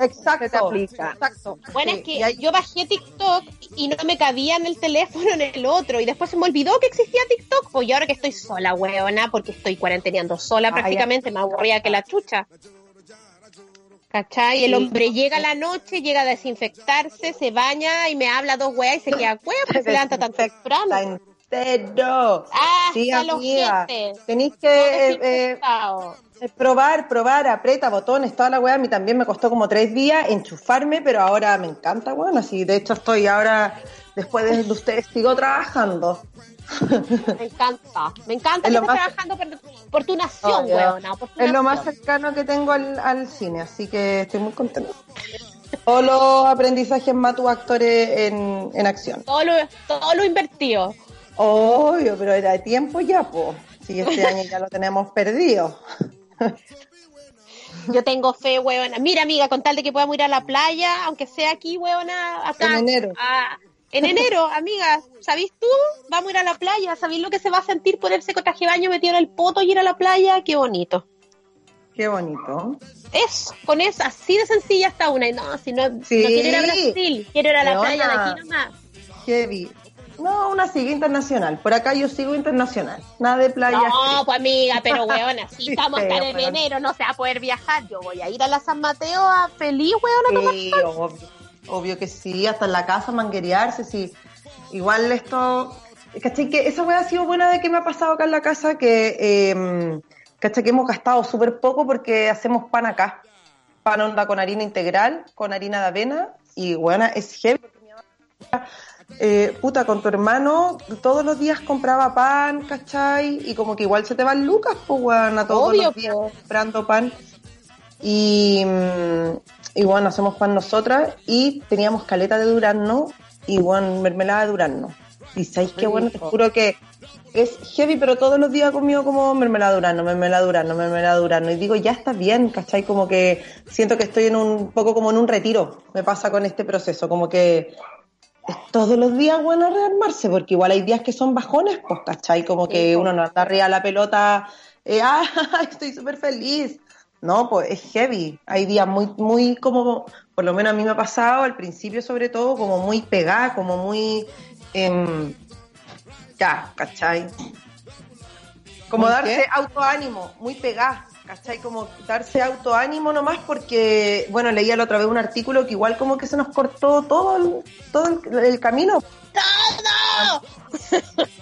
exacto. Se te aplica. Exacto. Bueno, Sí, es que yo bajé TikTok y no me cabía en el teléfono en el otro y después se me olvidó que existía TikTok, pues y ahora que estoy sola, weona, porque estoy cuarenteneando sola Ah, prácticamente, me aburría que la chucha. ¿Cachai? El hombre llega a la noche, llega a desinfectarse, se baña y me habla dos weas y se queda hueá porque se levanta tan temprano. Entero. Ah, Sí, amiga. Tenéis que eh, eh, desinfectado. probar, probar, aprieta botones, toda la weá. A mí también me costó como tres días enchufarme, pero ahora me encanta, bueno, así. De hecho, estoy ahora, después de ustedes, sigo trabajando. Me encanta. Me encanta Es que estés trabajando por, por tu nación, Obvio. weona. por tu Es lo más cercano que tengo al, al cine, así que estoy muy contenta. Todos los aprendizajes Matu actores en, en acción. Todo lo, todo lo invertido. Obvio, pero era de tiempo ya, pues. Si este año ya lo tenemos perdido. Yo tengo fe, weona. Mira, amiga, con tal de que podamos ir a la playa, aunque sea aquí, weona, acá. En enero. a- en enero, amiga. ¿Sabís tú? Vamos a ir a la playa. ¿Sabís lo que se va a sentir ponerse con traje de baño metido en el poto y ir a la playa? Qué bonito. Qué bonito. Eso, con eso, así de sencilla está una. Y no, si no, Sí. no quiero ir a Brasil, quiero ir a la playa de aquí nomás. Heavy. No, una sigue internacional. Por acá yo sigo internacional. Nada de playa. No, pues amiga, pero weona, si Sí, estamos a estar en enero, no se va a poder viajar. Yo voy a ir a la San Mateo a feliz, weona, Sí, obvio, que sí, hasta en la casa manguerearse, sí. Igual esto, ¿cachai? Que esa weá ha sido buena de que me ha pasado acá en la casa, que, eh, ¿cachai? Que hemos gastado súper poco porque hacemos pan acá. Pan onda con harina integral, con harina de avena, y buena, es heavy. eh, puta, con tu hermano todos los días compraba pan, ¿cachai? Y como que igual se te van lucas, pues, weona, todos Obvio, los días po. comprando pan. Y, mm, y bueno, hacemos pan nosotras y teníamos caleta de durazno y bueno, mermelada de durazno. Y sabéis que bueno, te juro que es heavy, pero todos los días he comido como mermelada de durazno, mermelada de durazno, mermelada de durazno. Y digo, ya está bien, ¿cachai? Como que siento que estoy en un poco como en un retiro, me pasa con este proceso, como que es todos los días bueno rearmarse, porque igual hay días que son bajones, pues, ¿cachai? Como que uno no anda arriba la pelota, eh, ah, estoy súper feliz. No, pues es heavy. Hay días muy, muy como, por lo menos a mí me ha pasado al principio sobre todo, como muy pegada, como muy, em, ya, ¿cachai? Como ¿Muy darse qué? autoánimo, muy pegada, ¿cachai? Como darse autoánimo nomás porque, bueno, leía la otra vez un artículo que igual como que se nos cortó todo el, todo el, el camino. Todo,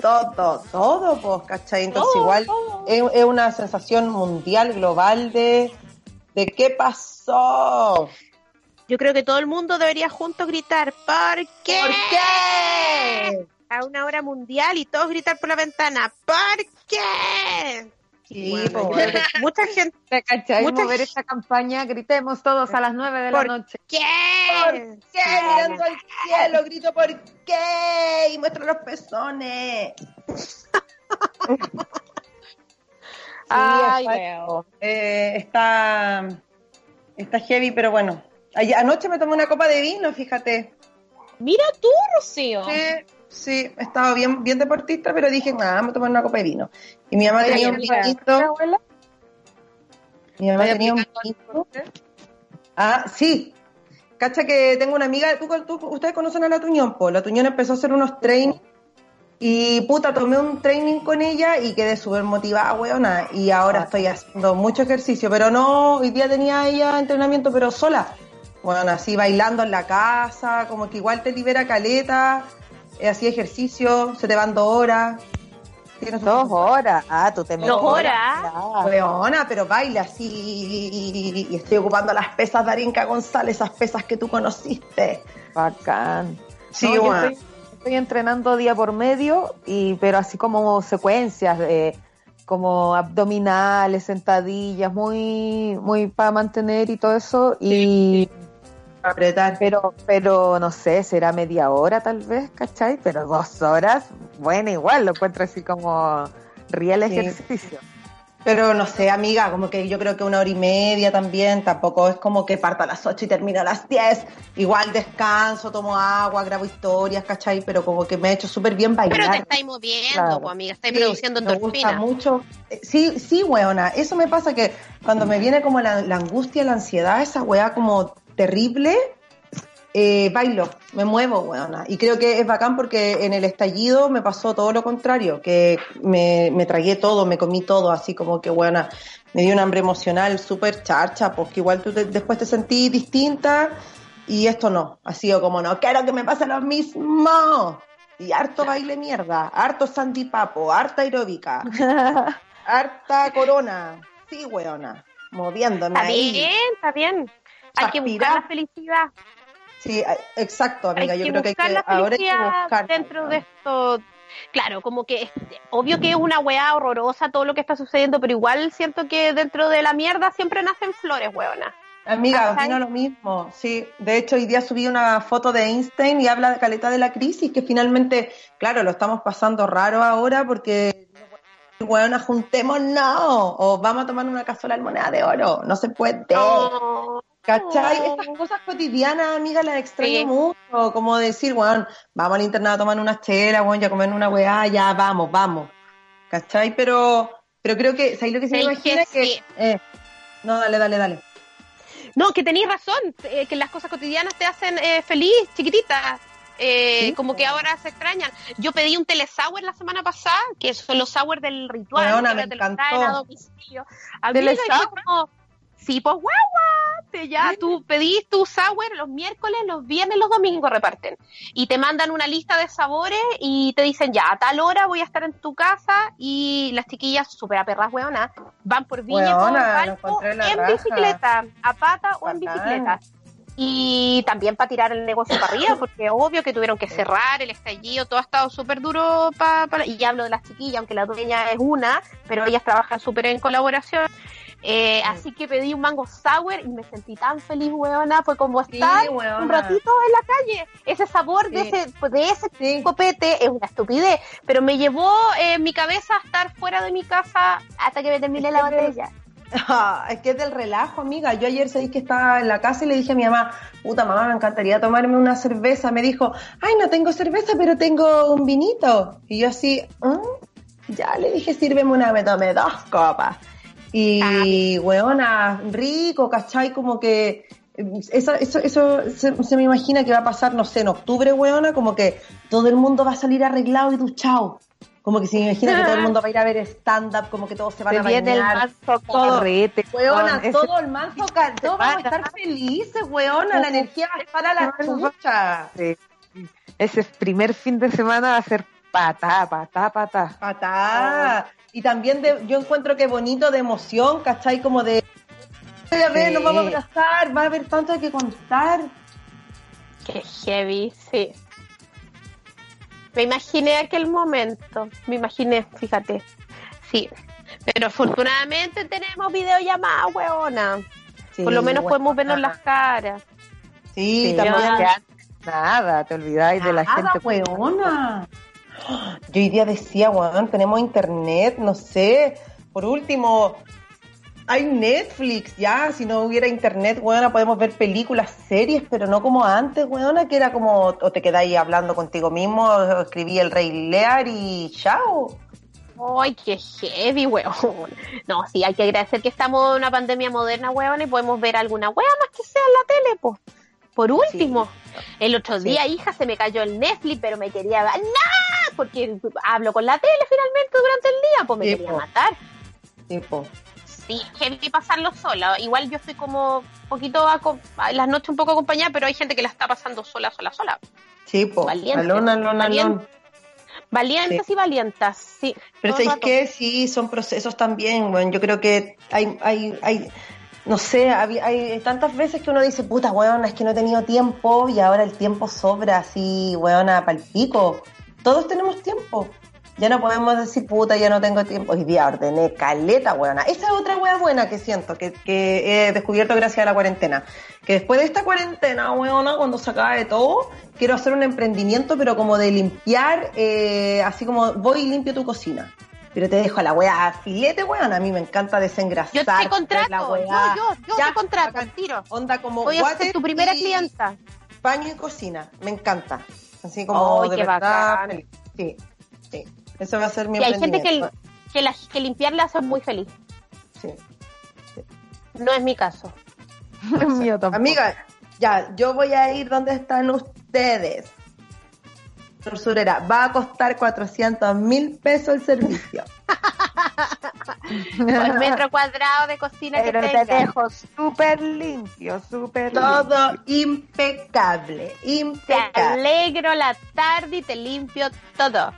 todo, pues, ¿cachai? Entonces Todo, igual todo. es, es una sensación mundial, global de, de qué pasó. Yo creo que todo el mundo debería juntos gritar, ¿por qué? ¿Por qué? A una hora mundial y todos gritar por la ventana, ¿por qué? Sí, Bueno, mucha gente, ¿Te cachai? Mucha Mover esta campaña, gritemos todos a las 9 de la ¿Por noche. ¿qué? ¿Por qué? Mirando al cielo, grito ¿por qué? Y muestro los pezones. Ay, está- eh, está, está heavy, pero bueno. Anoche me tomé una copa de vino, fíjate. Mira tú, Rocío. Sí, sí, he estado bien, bien deportista, pero dije, nada, me tomé una copa de vino. Y mi mamá tenía un vinito. abuela? Mi mamá ¿Vaya tenía un vinito. Ah, sí. Cacha que tengo una amiga, ¿tú, tú- ustedes conocen a la Tuñón, po? La Tuñón empezó a hacer unos trainings y puta, tomé un training con ella y quedé súper motivada, weona. Y ahora estoy haciendo mucho ejercicio, pero no, hoy día tenía ella entrenamiento, pero sola. Bueno, así bailando en la casa, como que igual te libera caleta, eh, así ejercicio, se te van dos horas. Tienes Dos horas. Ah, tú te Dos mejoras. horas. Weona, pero baila así y estoy ocupando las pesas de Arinka González, esas pesas que tú conociste. Bacán. Sí, No, bueno. estoy, estoy estoy entrenando día por medio, y pero así como secuencias de como abdominales, sentadillas, muy, muy para mantener y todo eso. Y Apretar. pero, pero no sé, será media hora tal vez, ¿cachai? Pero dos horas, bueno, igual lo encuentro así como real Sí. ejercicio. Pero no sé, amiga, como que yo creo que una hora y media también, tampoco es como que parta a las 8 y termina a las 10. Igual descanso, tomo agua, grabo historias, ¿cachai? Pero como que me ha hecho súper bien bailar. Pero te estáis moviendo, Claro. pues, amiga, estáis Sí, produciendo me gusta mucho. Eh, Sí, sí, weona. Eso me pasa que cuando me viene como la, la angustia, la ansiedad, esa weá como terrible, eh, bailo, me muevo, weona. Y creo que es bacán porque en el estallido me pasó todo lo contrario, que me, me tragué todo, me comí todo, así como que, weona, me dio un hambre emocional súper charcha, porque igual tú te- después te sentí distinta y esto no. Ha sido como, no quiero que me pase lo mismo. Y harto baile mierda, harto sandipapo, harta aeróbica, harta corona. Sí, weona, moviéndome Está ahí. bien, está bien. Hay que buscar la felicidad. Sí, exacto, amiga. hay Yo creo que, hay que la ahora hay que felicidad buscar. dentro de esto. Claro, como que es- obvio que es una weá horrorosa todo lo que está sucediendo, pero igual siento que dentro de la mierda siempre nacen flores, weona. Amiga, opino lo mismo. Sí, de hecho, hoy día subí una foto de Einstein y habla de caleta de la crisis, que finalmente, claro, lo estamos pasando raro ahora porque, bueno, juntemos, no, o vamos a tomar una cazuela de moneda de oro, no se puede. No. ¿Cachai? Estas cosas cotidianas, amiga, las extraño Sí. mucho. Como decir, weón, vamos al internado a tomar unas chelas, weón, ya comer una weá, ya vamos, vamos. ¿Cachai? Pero, pero creo que, ¿sabes lo que se me ¿Sabes imagina? que sí? eh, no, dale, dale, dale. No, que tenéis razón, eh, que las cosas cotidianas te hacen eh, feliz, chiquitita. Eh, Sí, como que ahora se extrañan. Yo pedí un telesour la semana pasada, que son los sour del ritual, Weona, que me encantó. a domicilio. ¿Telesour? fue como, sí, pues guagua, te- ya tú pedís tu sour los miércoles, los viernes, los domingos reparten. Y te mandan una lista de sabores y te dicen, ya, a tal hora voy a estar en tu casa y las chiquillas, súper aperras, weona, van por Viña y por la en raja. bicicleta, a pata o en bicicleta. Y también para tirar el negocio para arriba, porque obvio que tuvieron que cerrar el estallido, todo ha estado súper duro para... y ya hablo de las chiquillas, aunque la dueña es una, pero ellas trabajan súper en colaboración. Eh, Así que pedí un mango sour y me sentí tan feliz, weona, fue como estar un ratito en la calle. Ese sabor de ese, pues, de ese Sí. copete es una estupidez, pero me llevó eh, mi cabeza a estar fuera de mi casa hasta que me terminé la Es botella. Ah, es que es del relajo, amiga. Yo ayer sabéis que estaba en la casa y le dije a mi mamá, puta mamá, me encantaría tomarme una cerveza. Me dijo, ay, no tengo cerveza, pero tengo un vinito. Y yo así, "¿Mm?". ya le dije, sírveme una, me tomé dos copas. Y, weona, rico, ¿cachai? Como que eso, eso, eso se, se me imagina que va a pasar, no sé, en octubre, weona, como que todo el mundo va a salir arreglado y duchado. Como que se me imagina que todo el mundo va a ir a ver stand-up, como que todos se van Se a viene el manso todo. carrete, Weona, ese- todo el manso, ca- todos vamos a estar felices, weona, la energía va a estar a la chucha. Sí. Ese primer fin de semana va a ser patá, patá, patá. Patá. Y también de, yo encuentro que bonito de emoción, ¿cachai? Como de, "Ay, a ver, Sí. nos vamos a abrazar, va a haber tanto que contar. Qué heavy, sí. Me imaginé aquel momento, me imaginé, fíjate. Sí. Pero afortunadamente tenemos videollamadas, weona. Por lo menos podemos vernos las caras. Sí, Sí, también. Nada, te olvidáis de la Nada, gente. weona. Yo hoy día decía, weón, tenemos internet, no sé. Por último, hay Netflix, ya. Si no hubiera internet, weona, podemos ver películas, series, pero no como antes, weona, que era como, o te quedáis hablando contigo mismo, o escribí el Rey Lear y chao. Ay, qué heavy, weón. No, sí, hay que agradecer que estamos en una pandemia moderna, weón, y podemos ver alguna weá más que sea en la tele, pues. Por último, el otro Sí. día, hija, se me cayó el Netflix, pero me quería nada, porque hablo con la tele finalmente durante el día, pues me Sí, quería po. matar. Tipo, Sí, heavy pasarlo sola. Igual yo estoy como un poquito, en las noches un poco acompañada, pero hay gente que la está pasando sola, sola, sola. Valiente, alón, alón, valiente. alón. Valientes y valientas, sí. Pero todo el ¿sabéis rato. qué? Sí, son procesos también, bueno, yo creo que hay, hay, hay, no sé, había- hay tantas veces que uno dice, puta, weón, es que no he tenido tiempo y ahora el tiempo sobra así, weona, pal pico. Todos tenemos tiempo. Ya no podemos decir, puta, ya no tengo tiempo. Hoy día ordené caleta, weona. Esa es otra wea buena que siento, que, que he descubierto gracias a la cuarentena. Que después de esta cuarentena, weona, cuando se acabe todo, quiero hacer un emprendimiento, pero como de limpiar, eh, así como voy y limpio tu cocina. Pero te dejo a la wea filete, weón. A mí me encanta desengrasar. Yo te la contrato, yo, weá. yo, yo Ya, te contrato, al tiro. Onda como Voy a ser tu primera clienta. Baño y cocina. Me encanta. Así como Ay, de qué verdad. Sí, sí. Eso va a ser mi Y hay gente que, que, la- que limpiar la hace muy feliz. Sí. No es mi caso. El mío tampoco. Amiga, ya, yo voy a ir donde están ustedes. Torsurera, va a costar 400 mil pesos el servicio. Por metro cuadrado de cocina que te tenga. dejo súper limpio, súper Todo impecable, Te impecable. alegro la tarde y te limpio todo.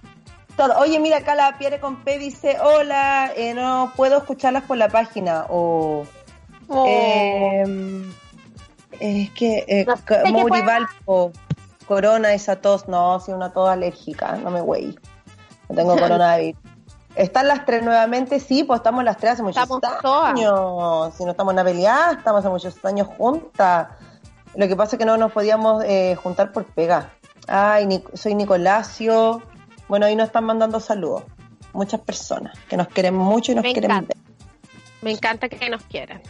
Todo. Oye, mira, acá la Pierre con P dice, hola, eh, no puedo escucharlas por la página. O, Oh. eh, es que, eh, No sé corona, esa tos, no, si una tos alérgica, no me güey. No tengo coronavirus. ¿Están las tres nuevamente? Sí, pues estamos las tres hace muchos Estamos todas. años. Si no estamos en una pelea, estamos hace muchos años juntas. Lo que pasa es que no nos podíamos eh, juntar por pega. Ay, Nic- soy Nicolasio. Bueno, ahí nos están mandando saludos. Muchas personas que nos quieren mucho y nos Me quieren encanta. ver. Me encanta que nos quieran.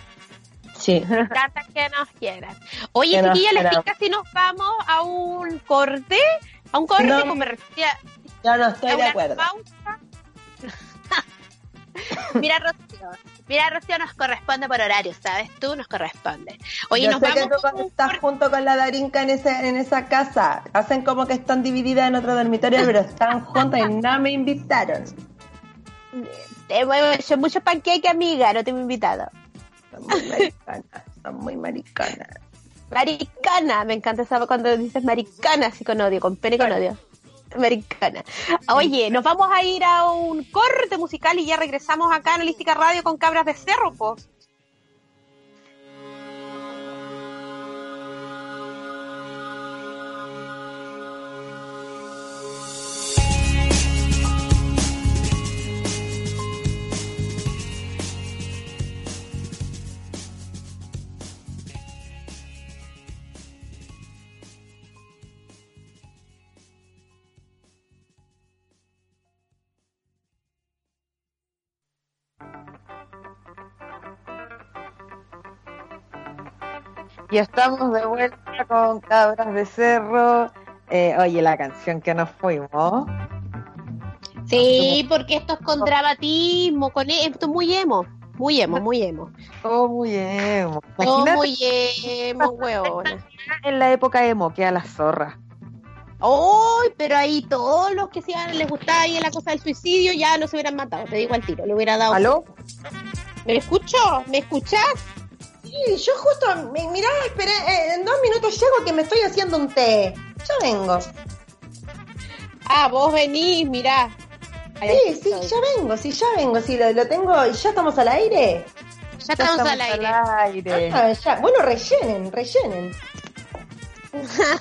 Sí. Me encanta que nos quieran. Oye, Que chiquilla, les pica si nos vamos a un corte. A un corte, No. refería Ya no estoy a de acuerdo. pausa. Mira, Rocío. Mira, Rocío, nos corresponde por horario, ¿sabes? Tú nos corresponde. Oye, Yo nos sé vamos que tú un estás junto con la Darinka en, ese, en esa casa. Hacen como que están divididas en otro dormitorio, pero están juntas y no me invitaron. Te a hacer mucho panqueque, amiga. No te hemos invitado. Son muy maricanas, son muy maricanas. Maricana, me encanta esa cuando dices maricana, así con odio, con pene y con odio. Maricana. Oye, nos vamos a ir a un corte musical y ya regresamos acá en Holística Radio con Cabras de Cerro, pues. Y estamos de vuelta con Cabras de Cerro. Eh, oye, la canción que nos fuimos. Sí, porque esto es con dramatismo, con e- esto es muy emo, muy emo, muy emo. Oh, muy emo. Imagínate muy emo, weona. en la época emo, que a la zorra. ¡Ay! pero ahí todos los que se iban- les gustaba ahí la cosa del suicidio ya no se hubieran matado, te digo al tiro, le hubiera dado. ¿Aló? ¿Me escucho? ¿Me escuchás? Yo justo, mi- mirá, esperé, eh, en dos minutos llego que me estoy haciendo un té. Ya vengo. Ah, vos venís, mirá. Ahí Sí, sí, estoy. ya vengo, sí, ya vengo, sí, lo, lo tengo, ya estamos al aire. Ya estamos al aire. aire. Ah, ya. Bueno, rellenen, rellenen.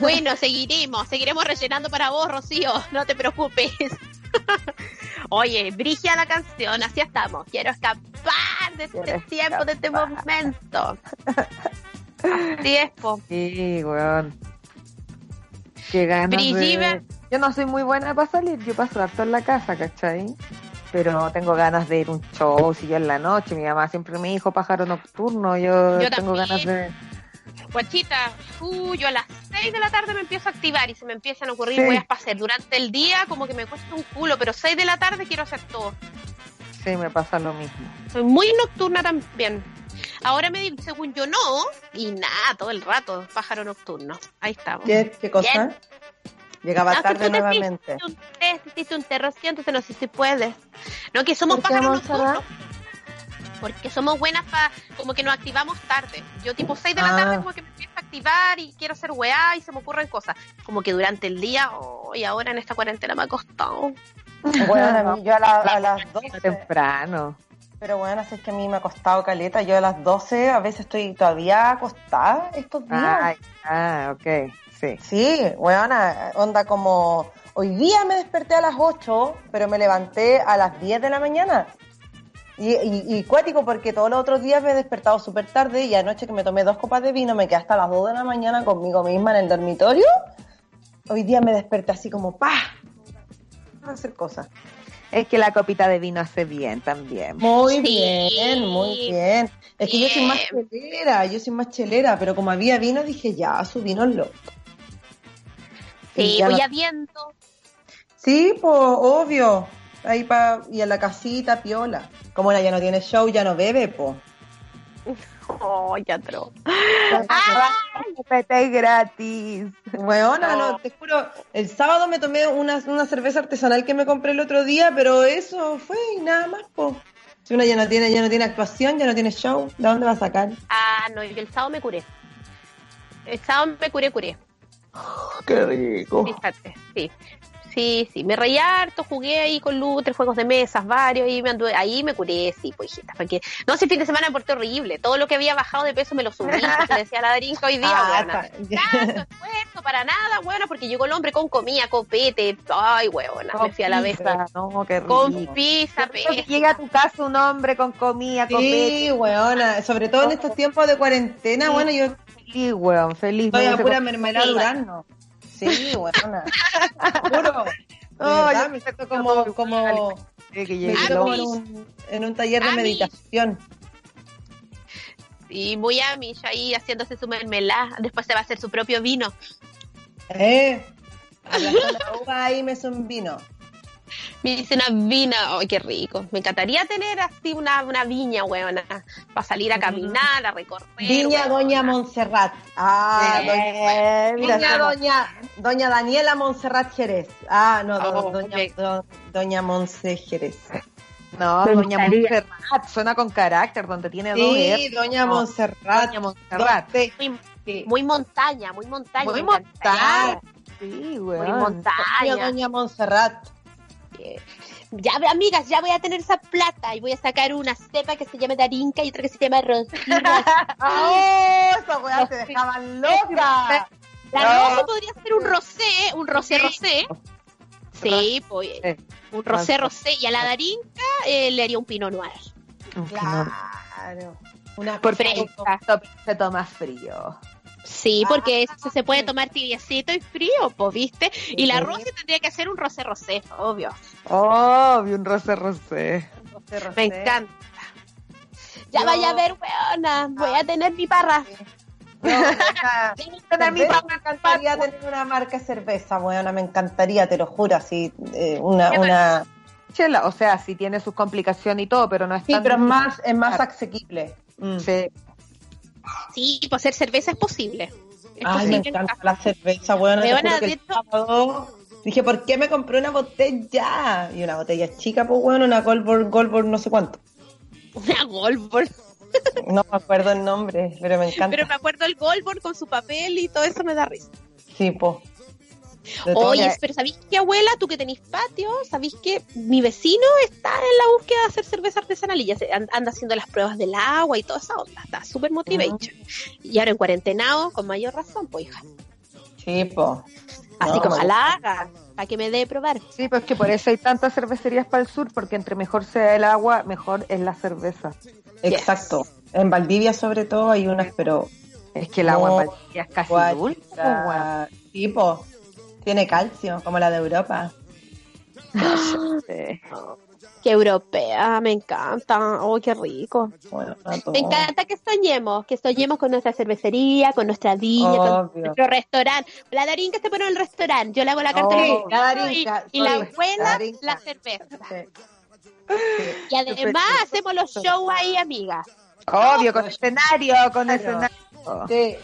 Bueno, seguiremos, seguiremos rellenando para vos, Rocío, no te preocupes. Oye, brigia la canción, así estamos. Quiero escapar de este tiempo, de este momento. Así es, po. Sí, weón. Qué ganas de... Yo no soy muy buena para salir, yo paso harto en la casa, ¿cachai? Pero tengo ganas de ir a un show, si yo en la noche, mi mamá siempre me dijo pájaro nocturno, yo, Yo tengo también. ganas de... Guachita, uh, yo a las 6 de la tarde me empiezo a activar y se me empiezan a ocurrir Sí. weas para hacer. Durante el día como que me cuesta un culo, pero 6 de la tarde quiero hacer todo. Sí, me pasa lo mismo. Soy muy nocturna también. Ahora me di- según yo no, y nada, todo el rato, pájaro nocturno. Ahí estamos. ¿Qué, qué cosa? Bien. Llegaba Ah, tarde nuevamente. hiciste un té, te hiciste un té, Rocío, entonces no sé si puedes. No, que somos ¿Por qué, pájaros nocturnos. Porque somos buenas para, como que nos activamos tarde. Yo tipo 6 de la Ah. tarde como que me empiezo a activar y quiero hacer weá y se me ocurren cosas. Como que durante el día, oh, y ahora en esta cuarentena me ha costado. Bueno, a mí- yo a, la- a las 12, Temprano. Pero bueno, es que a mí me ha costado caleta. Yo a las 12 a veces estoy todavía acostada estos días. Ah, ah, ok, sí. Sí, weón, onda como... Hoy día me desperté a las 8, pero me levanté a las 10 de la mañana. Y, y, y cuático porque todos los otros días me he despertado súper tarde y anoche que me tomé dos copas de vino me quedé hasta las 2 de la mañana conmigo misma en el dormitorio. Hoy día me desperté así como ¡pah! A hacer cosas. Es que la copita de vino hace bien también. Muy Sí. bien, muy bien. Es que yo soy más chelera, yo soy más chelera, pero como había vino dije ya, su vino es loco. Sí, voy no- a viendo. Sí, pues obvio. Ahí pa, y en la casita, piola. Como ella ya no tiene show, ya no bebe, pues. Oh, ya tro. Copete gratis. Weona, No. no, te juro, el sábado me tomé una, una cerveza artesanal que me compré el otro día, pero eso fue y nada más, po. Si una ya no tiene, ya no tiene actuación, ya no tiene show, ¿de dónde va a sacar? Ah, no, yo el sábado me curé. El sábado me curé, curé. Qué rico. Fíjate, sí. Sí, sí, me reí harto, jugué ahí con Lu, tres juegos de mesas, varios, y me anduve, ahí me curé, sí, pues hijita, porque, no sé, el fin de semana me porté horrible, todo lo que había bajado de peso me lo subí, porque le decía a la Darinka hoy día, Ah, tanto esfuerzo para nada, bueno, porque llegó el hombre con comida, copete, ay, weona, me fui a la vez, No, qué rico. con pizza, que Llega a tu casa un hombre con comida, copete. Sí, weona, sobre todo en estos tiempos de cuarentena, Sí. bueno, yo Sí, weón, feliz. estoy a pura mermelada Sí, durano. Sí, weona. Juro. Oh, yo me siento como, como, Eh, que en un, en un taller de meditación. y muy amish ahí haciéndose su mermelada, después se va a hacer su propio vino, Eh, aplastó la uva ahí me hizo un vino. Me dice una vina, ¡ay, qué rico! Me encantaría tener así una, una viña, weona, para salir a caminar, a recorrer. Viña weona. Doña Montserrat. Ah, doña, Eh, Viña Doña, Doña Daniela Montserrat Jerez. Ah, no, do- Oh, Doña, do- Doña Monse Jerez. No, Me Doña gustaría. Montserrat, suena con carácter, donde tiene dos Sí. Doña No, Montserrat. Doña Montserrat. Muy, Sí. muy montaña, muy montaña. Muy montaña. Sí, Muy montaña. Doña Montserrat. Ya, amigas, ya voy a tener esa plata y voy a sacar una cepa que se llama Darinka y otra que se llama Rosina. ¡Oh! Esa weá te dejaban loca. La No. rosa podría ser un rosé, un rosé rosé. Sí, pues, Eh, un rosé rosé. Y a la Darinka eh, le haría un pinot noir. Claro. Una Porque Fresca. esto se toma frío. Sí, porque eso se puede tomar tibiecito y frío, pues, ¿viste? Y la Sí. rosé tendría que hacer un rosé rosé, obvio. Oh, vi un roce rosé. Rosé, rosé. Me encanta. Ya Yo- vaya a ver, weona, voy a tener mi parra. No, esa- Tener mi cerveza, me encantaría tener una marca de cerveza, weona, me encantaría, te lo juro, así, eh, una, una... Chela, o sea, sí tiene sus complicaciones y todo, pero no es Sí, tan pero es más, es más asequible. Mm. Sí. Sí, pues hacer cerveza es posible. Es Ay, me encanta la cerveza, el hecho- sábado dije, ¿por qué me compré una botella? Y una botella chica, pues, weón, una Goldborg, Goldborg no sé cuánto. Una Goldborg. No me acuerdo el nombre, pero me encanta. Pero me acuerdo el Goldborg con su papel y todo eso me da risa. Sí, po. Oye, pero ¿sabéis qué, abuela? Tú que tenéis patio, ¿sabéis que mi vecino está en la búsqueda de hacer cerveza artesanal y ya se an- anda haciendo las pruebas del agua y toda esa onda? Está súper motivado. Y ahora en cuarentenado, con mayor razón, pues hija. Sí, po. Así No, que ojalá haga, para que me dé probar. Sí, pues que por eso hay tantas cervecerías para el sur, porque entre mejor sea el agua, mejor es la cerveza. Exacto. En Valdivia, sobre todo, hay unas, pero Es que el agua No, en Valdivia es casi dulce. pues, Tiene calcio, como la de Europa. Qué europea, me encanta. Oh, qué rico. Bueno. Me encanta que soñemos, que soñemos con nuestra cervecería, con nuestra viña, con nuestro restaurante. La Darinka se pone en el restaurante, yo le hago la carta Oh, y, y la abuela la cerveza. Sí. Y además hacemos los shows ahí, amigas, Obvio, con escenario, con Claro. escenario. Sí,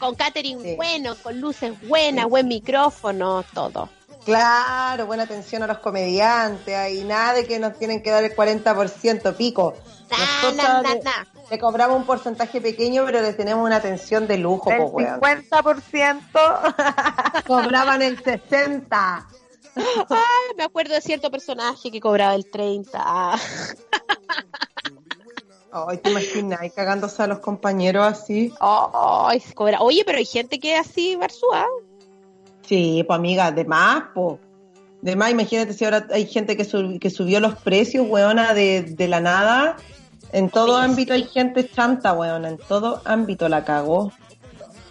con catering Sí. bueno, con luces buenas, buen micrófono, todo. claro, buena atención a los comediantes, ahí nada de que nos tienen que dar el 40% pico. Na, Nosotras na, na, le- na. Le cobramos un porcentaje pequeño, pero les tenemos una atención de lujo, El po, weón. 50%. Cobraban el 60. Ah, me acuerdo de cierto personaje que cobraba el 30. Ay, te imaginas, y cagándose a los compañeros así. Ay, cobra. Oye, pero hay gente que es así, Barzúa. Sí, pues amiga, de más, pues. De más, imagínate si ahora hay gente que, sub- que subió los precios, weona, de, de la nada. En todo Sí, ámbito sí. hay gente chanta, weona. En todo ámbito la cagó.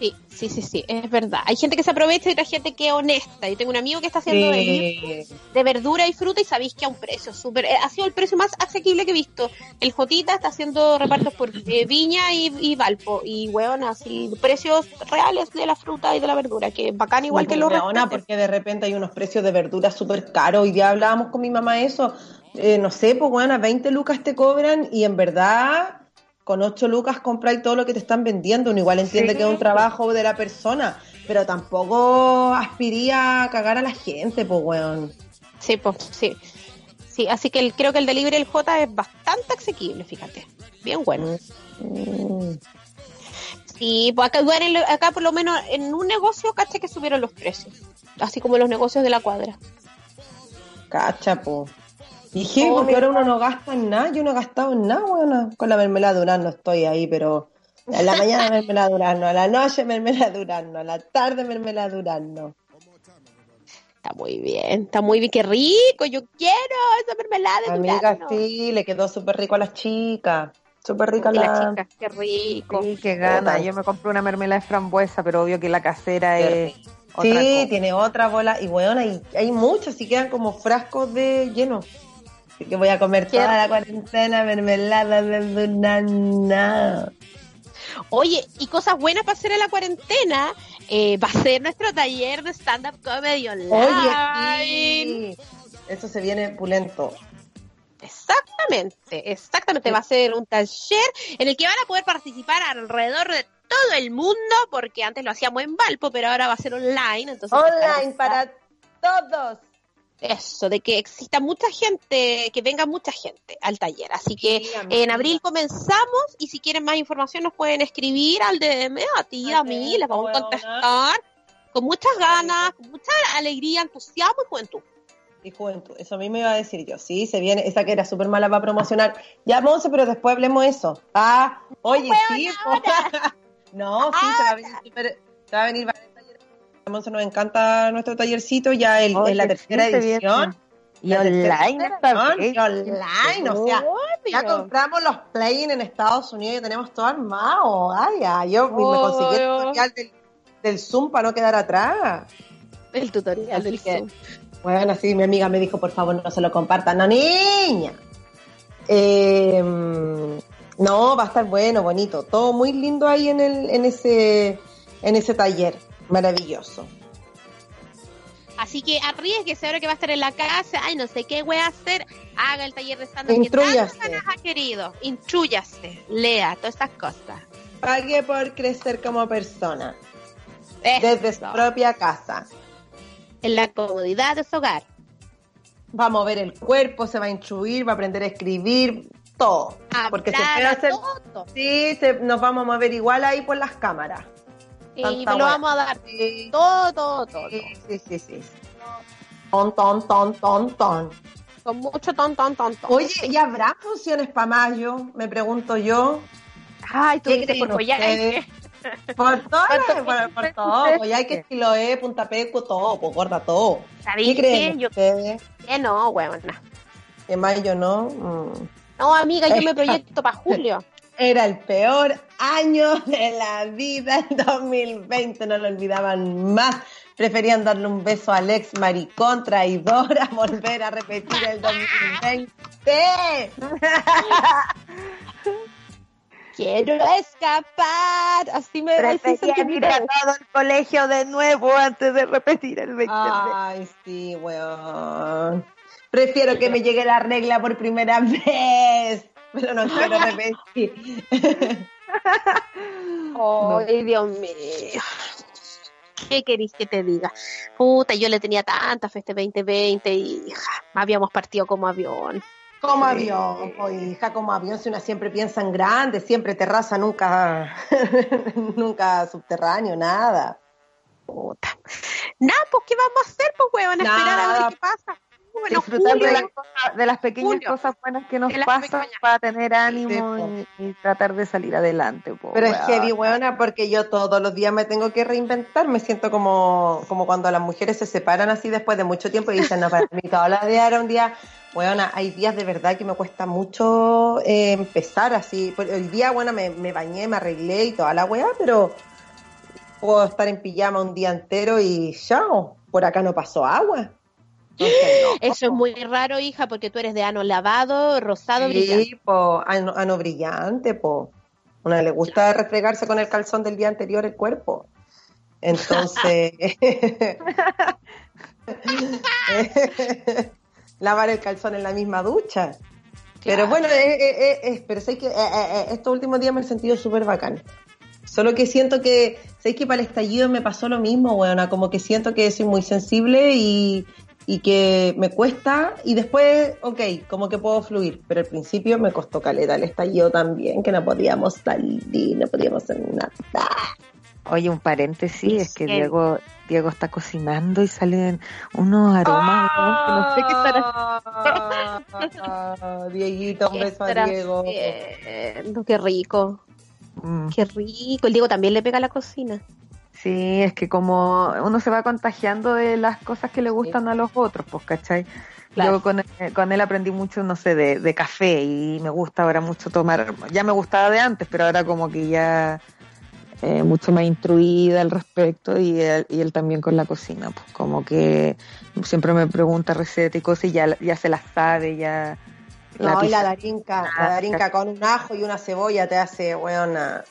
Sí, sí, sí, sí, es verdad. Hay gente que se aprovecha y otra gente que es honesta. Yo tengo un amigo que está haciendo Sí. de verdura y fruta y sabéis que a un precio súper... eh, Ha sido el precio más asequible que he visto. El Jotita está haciendo repartos por eh, Viña y, y Valpo. Y, weón, así, precios reales de la fruta y de la verdura, que bacán igual que los restaurantes. porque de repente hay unos precios de verduras súper caros. Hoy día hablábamos con mi mamá eso. Eh, no sé, pues bueno, 20 lucas te cobran y en verdad con 8 lucas compráis todo lo que te están vendiendo. Uno igual entiende Sí. que es un trabajo de la persona, pero tampoco aspiría a cagar a la gente, pues weón. Sí, pues, sí. Sí, así que el- creo que el delivery del J es bastante asequible, fíjate. Bien bueno. Mm. Sí, pues acá, bueno, acá por lo menos en un negocio, caché que subieron los precios. Así como los negocios de la cuadra. Cacha, po. Dije, Oh, porque ahora uno no gasta en nada, yo no he gastado en nada, weón. Con la mermelada de durazno estoy ahí, pero a la mañana mermelada de durazno, a la noche mermelada de durazno, a la tarde mermelada de durazno. Está muy bien, está muy bien, qué rico, yo quiero esa mermelada de Amiga, durazno. sí, le quedó súper rico a las chicas. Súper rica la la... chica, qué rico. Sí, qué gana. Yo me compré una mermelada de frambuesa, pero obvio que la casera Qué es Sí, otra cosa. tiene otra bola. Y bueno, hay, hay muchas, y quedan como frascos de lleno. Así que voy a comer Qué toda la cuarentena mermelada de durazno. Oye, y cosas buenas para hacer en la cuarentena, eh, va a ser nuestro taller de stand-up comedy online. Oye, sí. Eso se viene pulento. Exactamente, exactamente. Va a ser un taller en el que van a poder participar alrededor de todo el mundo, porque antes lo hacíamos en Valpo, pero ahora va a ser online. Entonces Online para todos. Eso, de que exista mucha gente, que venga mucha gente al taller. Así que Sí, en abril comenzamos y si quieren más información nos pueden escribir al DM, a ti, a mí, les vamos a contestar con muchas ganas, con mucha alegría, entusiasmo y juventud. Y juventud, eso a mí me iba a decir yo, sí, se viene, esa que era súper mala para promocionar. Ya, Monse, pero después hablemos eso. Ah, oye, sí. no, sí, se va a venir súper, se va a venir varios talleres. A nos encanta nuestro tallercito, ya el- en la tercera edición. Y online y online, o sea, ya compramos los play en Estados Unidos y tenemos todo armado. Ay, ya, yo me conseguí el tutorial del, del Zoom para no quedar atrás. El tutorial Así del que- Zoom. Bueno, sí, mi amiga me dijo, por favor, no se lo compartan. No, niña. Eh, no, va a estar bueno, bonito. Todo muy lindo ahí en, el, en, ese, en ese taller. Maravilloso. Así que arriesguese ahora que va a estar en la casa. Ay, no sé qué voy a hacer. Haga el taller de stand-up que tantas ha querido. Intrúyase. Lea todas estas cosas. Pague por crecer como persona. Eso. Desde su propia casa. En la comodidad de su hogar. Va a mover el cuerpo, se va a instruir, va a aprender a escribir, todo. Porque se puede hacer. todo. Sí, se- nos vamos a mover igual ahí por las cámaras. Y lo vamos a dar Sí, todo, todo, todo. sí, sí, sí. Ton, ton, ton, ton, ton. Con mucho ton, ton, ton, ton. Oye, ¿y habrá funciones para mayo? Me pregunto yo. Ay, tú ¿qué dices, ustedes? es Por todo, ¿Cuánto por, por todo. ustedes? Pues ya hay que Chiloé, Punta Peco, todo, pues gorda, todo. ¿Qué ¿sabéis creen? Yo ustedes? que no, weón. no. Que mayo no. Mm. No, amiga, yo me proyecto para julio. Era el peor año de la vida en 2020, no lo olvidaban más. Preferían darle un beso al ex maricón, traidor, a volver a repetir el 2020. Quiero escapar. Así me así Prefería sentí ir a todo el colegio de nuevo antes de repetir el 20. Ay, sí, weón. Prefiero que me llegue la regla por primera vez, pero no quiero repetir. Ay, Dios mío. ¿Qué queréis que te diga? Puta, yo le tenía tanta fe este 2020 y ja, habíamos partido como avión. Como avión, pues, hija, como avión, si una siempre piensa en grande, siempre terraza, nunca, nunca subterráneo, nada. Puta. Nada, pues, ¿qué vamos a hacer? Pues, weón, a esperar a ver qué pasa. Bueno, disfrutar julio, de las, cosas- de las pequeñas Julio. cosas buenas que nos pasan pequeñas. para tener ánimo Sí, y, y tratar de salir adelante. po, Pero es weón. heavy, weona, porque yo todos los días me tengo que reinventar. Me siento como, como cuando las mujeres se separan así después de mucho tiempo y dicen, no, para mí todos los días era un día. Weona, hay días de verdad que me cuesta mucho eh, empezar así. El día, bueno, me, me bañé, me arreglé y toda la weá, pero puedo estar en pijama un día entero y chao, por acá no pasó agua. Eso es muy raro, hija, porque tú eres de ano lavado, rosado, brillante. Sí, po, ano, ano brillante, po. Una le gusta refregarse con el calzón del día anterior el cuerpo. Entonces, lavar el calzón en la misma ducha. Pero bueno, eh, eh, eh, eh, pero sé que eh, eh, eh, estos últimos días me he sentido súper bacán. Solo que siento que, sé que para el estallido me pasó lo mismo, weona, como que siento que soy muy sensible y, y que me cuesta y después, ok, como que puedo fluir, pero al principio me costó caleta el estallido también, que no podíamos salir, no podíamos hacer nada. Oye, un paréntesis, es que. Diego, Diego está cocinando y salen unos aromas weón, que no sé qué estará Ah, Dieguito, un beso a Diego. Qué rico, Mm, qué rico. El Diego también le pega a la cocina. Sí, es que como uno se va contagiando de las cosas que le gustan a los otros, pues, ¿cachai? Claro. Yo con, él- con él aprendí mucho, no sé, de, de café y me gusta ahora mucho tomar, ya me gustaba de antes, pero ahora como que ya eh, mucho más instruida al respecto y él, y él también con la cocina, pues como que siempre me pregunta recetas y cosas y ya, ya se las sabe, ya... No, y la darinca, la Ah, darinca con un ajo y una cebolla te hace, weona.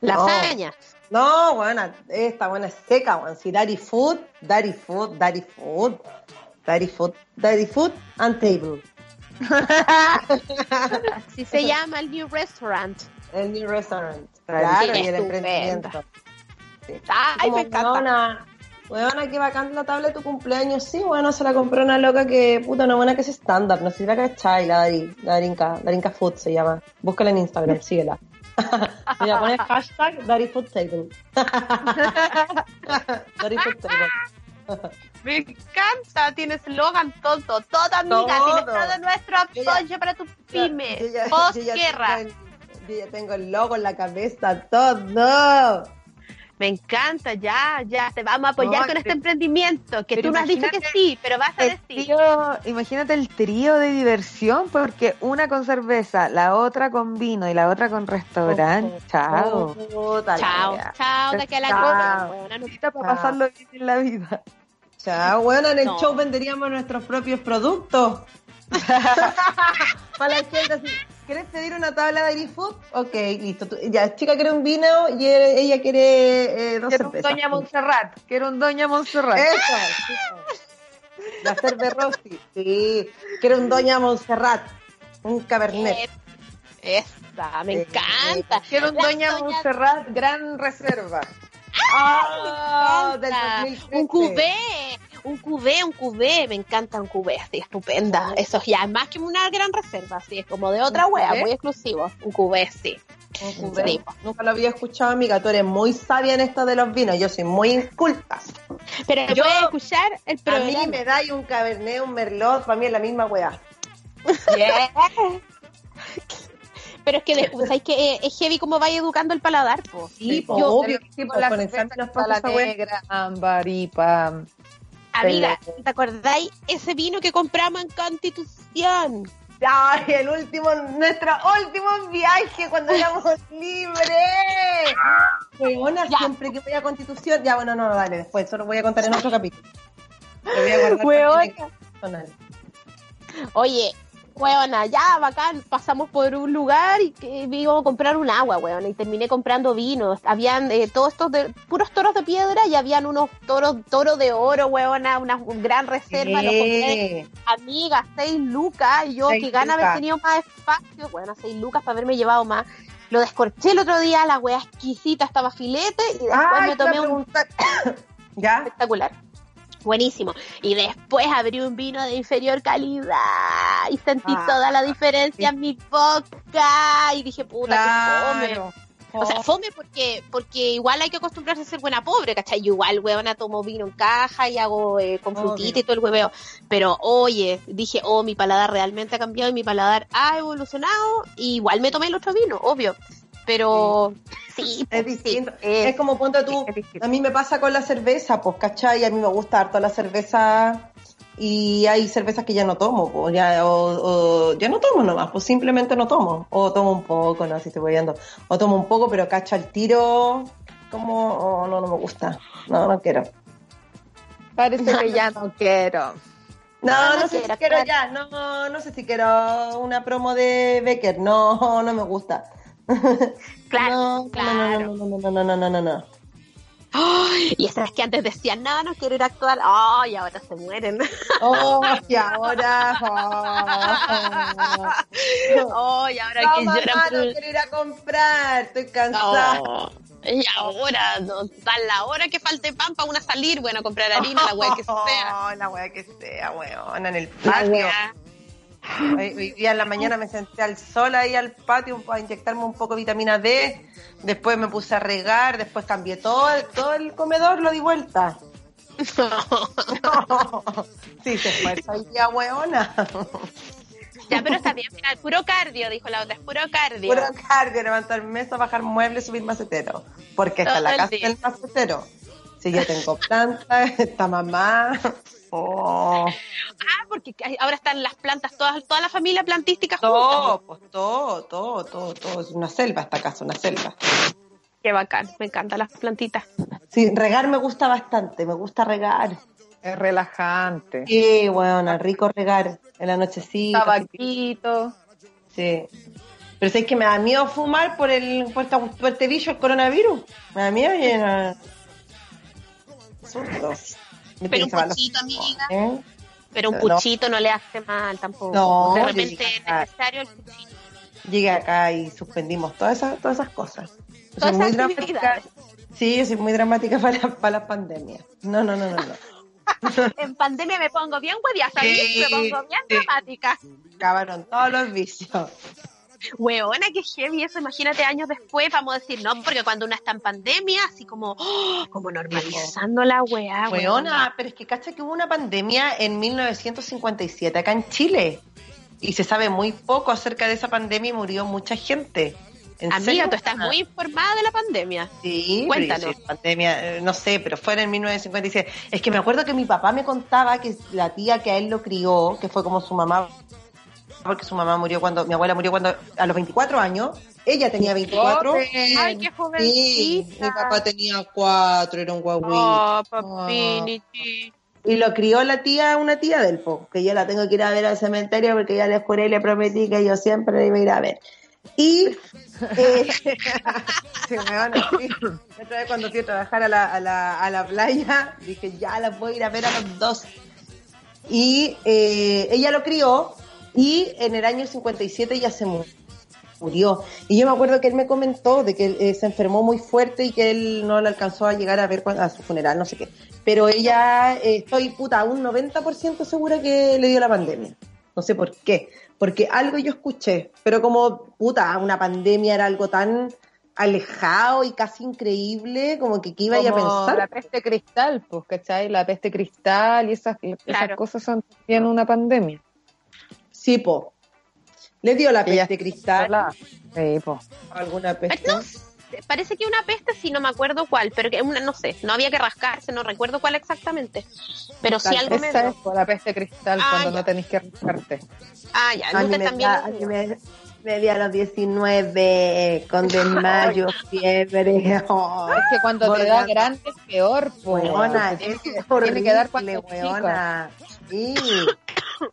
Lasaña. No, buena, esta buena es seca, weón. Si Daddy Food, Daddy Food, Daddy Food, Daddy Food, Daddy Food and Table. Así se llama el New Restaurant. El new restaurant. Claro, y el emprendimiento. Sí. Ay, me encanta. Weona, qué bacán la tabla de tu cumpleaños. Sí, bueno, se la compró una loca que, puta, una buena que es estándar. No sé si la cachai, la Darinka, Darinka Food se llama. Búscala en Instagram, síguela. Voy a poner hashtag Dari Food Table. Dari Food Table. Me encanta, tienes eslogan todo, toda amiga, Todo. tienes todo nuestro Yo ya- apoyo para tu pyme, ya- yo Yo ya tengo el logo en la cabeza, todo. Me encanta, ya, ya, te vamos a apoyar No, con este emprendimiento, que tú me has dicho que sí, pero vas a decir. trío, imagínate el trío de diversión, porque una con cerveza, la otra con vino y la otra con restaurante. Chao. Puta la Chao, chao, de aquí a la Chao. no- Necesita para Chao. pasarlo bien en la vida. Chao, bueno, en el No. show venderíamos nuestros propios productos. Para la gente así, ¿quieres pedir una tabla de Food? Ok, listo. Tú- ya, chica quiere un vino y ella quiere eh, dos Quiero un. Doña Montserrat. Quiero un Doña Montserrat. Eso. La cerve Rossi, sí. Quiero un Doña Montserrat, un Cabernet. Eh, Esa, me Sí. encanta. Quiero un Doña doñas- Montserrat Gran Reserva. ¡Ah! Del encanta. 2013. Un cubé, un cubé, un cubé, me encanta un cubé, así estupenda. Eso ya es más que una gran reserva, así es como de otra ¿Un wea, muy exclusivo. Un cubé, sí. Un. Sí. Nunca lo había escuchado, amiga. Tú eres muy sabia en esto de los vinos. Yo soy muy inculta. Pero Yo- puedes escuchar el A programa. mí me da un Cabernet, un Merlot, para mí es la misma weá. Pero es que, ¿sabes que eh, es heavy como vaya educando el paladar, po. Sí, po, pues, yo- obvio que sí, pues, la con la negra, ámbar, IPA. Amiga, ¿te acordáis ese vino que compramos en Constitución? Ay, el último, nuestro último viaje cuando éramos libres. Ya. siempre que voy a Constitución. Ya, bueno, no, no, dale, después, eso lo voy a contar en otro capítulo. Lo voy a. Oye, weona, ya bacán, pasamos por un lugar y que íbamos a comprar un agua, weona, y terminé comprando vinos. Habían eh, todos estos de, puros toros de piedra y habían unos toros, toro de oro, weona, una gran reserva. Los compré, Sí. amiga, seis lucas, y yo Seis que gana haber tenido más espacio, bueno, seis lucas para haberme llevado más. Lo descorché el otro día, la wea exquisita, estaba filete, y después Ay, me tomé un. ¿Ya? espectacular. Buenísimo. Y después abrí un vino de inferior calidad y sentí Ah, toda la diferencia en mi boca y dije, puta, que fome. O sea, fome porque, porque igual hay que acostumbrarse a ser buena pobre, ¿cachai? Yo igual, weona, tomo vino en caja y hago eh, con frutita y todo el hueveo. Pero, oye, dije, oh, mi paladar realmente ha cambiado y mi paladar ha evolucionado. Y igual me tomé el otro vino, obvio. Pero, sí, Es pues, distinto. sí, es- Es como ponte tú, a mí me pasa con la cerveza, pues, ¿cachai? A mí me gusta harto la cerveza y hay cervezas que ya no tomo, pues, ya, o, o- ya no tomo nomás, pues simplemente no tomo. O tomo un poco, no, si estoy viendo. O tomo un poco, pero cacho al tiro, como, oh, no, no me gusta. No, no quiero. Parece que ya no quiero. No, No, no, no sé quiero, si quiero claro. ya, no, no sé si quiero una promo de Becker, no, no me gusta. Claro, no, claro. No, no, no, no, no, no, no, no. Ay, y esas que antes decían, no, no quiero ir a actuar. Ay, ahora se mueren. Oh, y ahora. oh. Ay, ahora No, que mamá, lloran por no quiero ir a comprar, estoy cansada. No. Y ahora, no, da la hora que falte pan para una salir, bueno, comprar harina, la weá que sea. Oh, la wea que sea, weón, en el La patio. weá. Hoy, hoy día en la mañana me senté al sol ahí al patio para inyectarme un poco de vitamina D. Después me puse a regar, después cambié todo, el- todo el comedor, lo di vuelta. sí, se fue esa idea, weona. Ya, pero está bien, mira, puro cardio, dijo la otra, es puro cardio. Puro cardio, levantar mesa, bajar muebles, subir macetero. Porque está la casa día. del macetero. Si yo tengo planta, está mamá. Oh, Ah, porque ahora están las plantas, todas, toda la familia plantística juntas. todo, pues todo, todo, todo, todo. Es una selva esta casa, una selva. Qué bacán, me encantan las plantitas. Sí, regar me gusta bastante, me gusta regar. Es relajante. Sí, bueno, rico regar en la nochecita. Tabaquito. Sí. Pero es que me da miedo fumar por el por, esta- por este bicho, el coronavirus. Me da miedo y. Me Pero un puchito, amiga. ¿Eh? Pero un No. puchito no le hace mal tampoco. No, de repente es necesario el puchito. Llegué acá y suspendimos todas esas, todas esas cosas. Todas soy muy dramática. Sí, yo soy muy dramática para, la- para las pandemias. No, no, no, no, no. En pandemia me pongo bien huevia, ¿sabes? Sí, Me pongo bien sí. dramática. Acabaron todos los vicios. Weona, qué heavy eso. Imagínate años después, vamos a decir, no, porque cuando una está en pandemia, así como, ¡oh! como normalizando la weá, Weona, pero es que cacha que hubo una pandemia en 1957 acá en Chile. Y se sabe muy poco acerca de esa pandemia y murió mucha gente. ¿En Amiga, serio? tú estás muy informada de la pandemia. Sí, Cuéntanos. sí, pandemia, eh, no sé, pero fue en 1957. Es que me acuerdo que mi papá me contaba que la tía que a él lo crió, que fue como su mamá, porque su mamá murió cuando, mi abuela murió cuando, a los 24 años, ella tenía 24. Ay, qué Sí, jovencita. mi papá tenía 4, era un guaguito. Oh, papini, sí. Y lo crió la tía, una tía del po, que yo la tengo que ir a ver al cementerio porque ya le juré y le prometí que yo siempre iba a ir a ver. Y eh, se me van a otra vez cuando fui a trabajar a la, a la, a la playa, dije, ya la voy a ir a ver a los dos. Y eh, ella lo crió y en el año 57 ella se mu- murió. Y yo me acuerdo que él me comentó de que eh, se enfermó muy fuerte y que él no le alcanzó a llegar a ver cuando- a su funeral, no sé qué. Pero ella, eh, estoy puta, un 90% segura que le dio la pandemia. No sé por qué. Porque algo yo escuché, pero como puta, una pandemia era algo tan alejado y casi increíble, como que qué iba a Como pensar. La peste cristal, pues, ¿cachai? La peste cristal y esas, cosas son también una pandemia. Sí, po. Le dio la peste cristal. Sí, pues. alguna peste. No parece que una peste, sí, no me acuerdo cuál, pero que una, no sé, no había que rascarse, no recuerdo cuál exactamente. Pero sí algo me Esa dio. es por la peste cristal Ah, cuando ya. no tenéis que rascarte. Ah, ya, A mí nunca me, también. da- lo a mí dio. me, me di a los 19 con desmayo, fiebre. oh. Es que cuando te da grande es peor, pues. Weona, Tiene es que, horrible, tiene que dar cuando weona. Sí.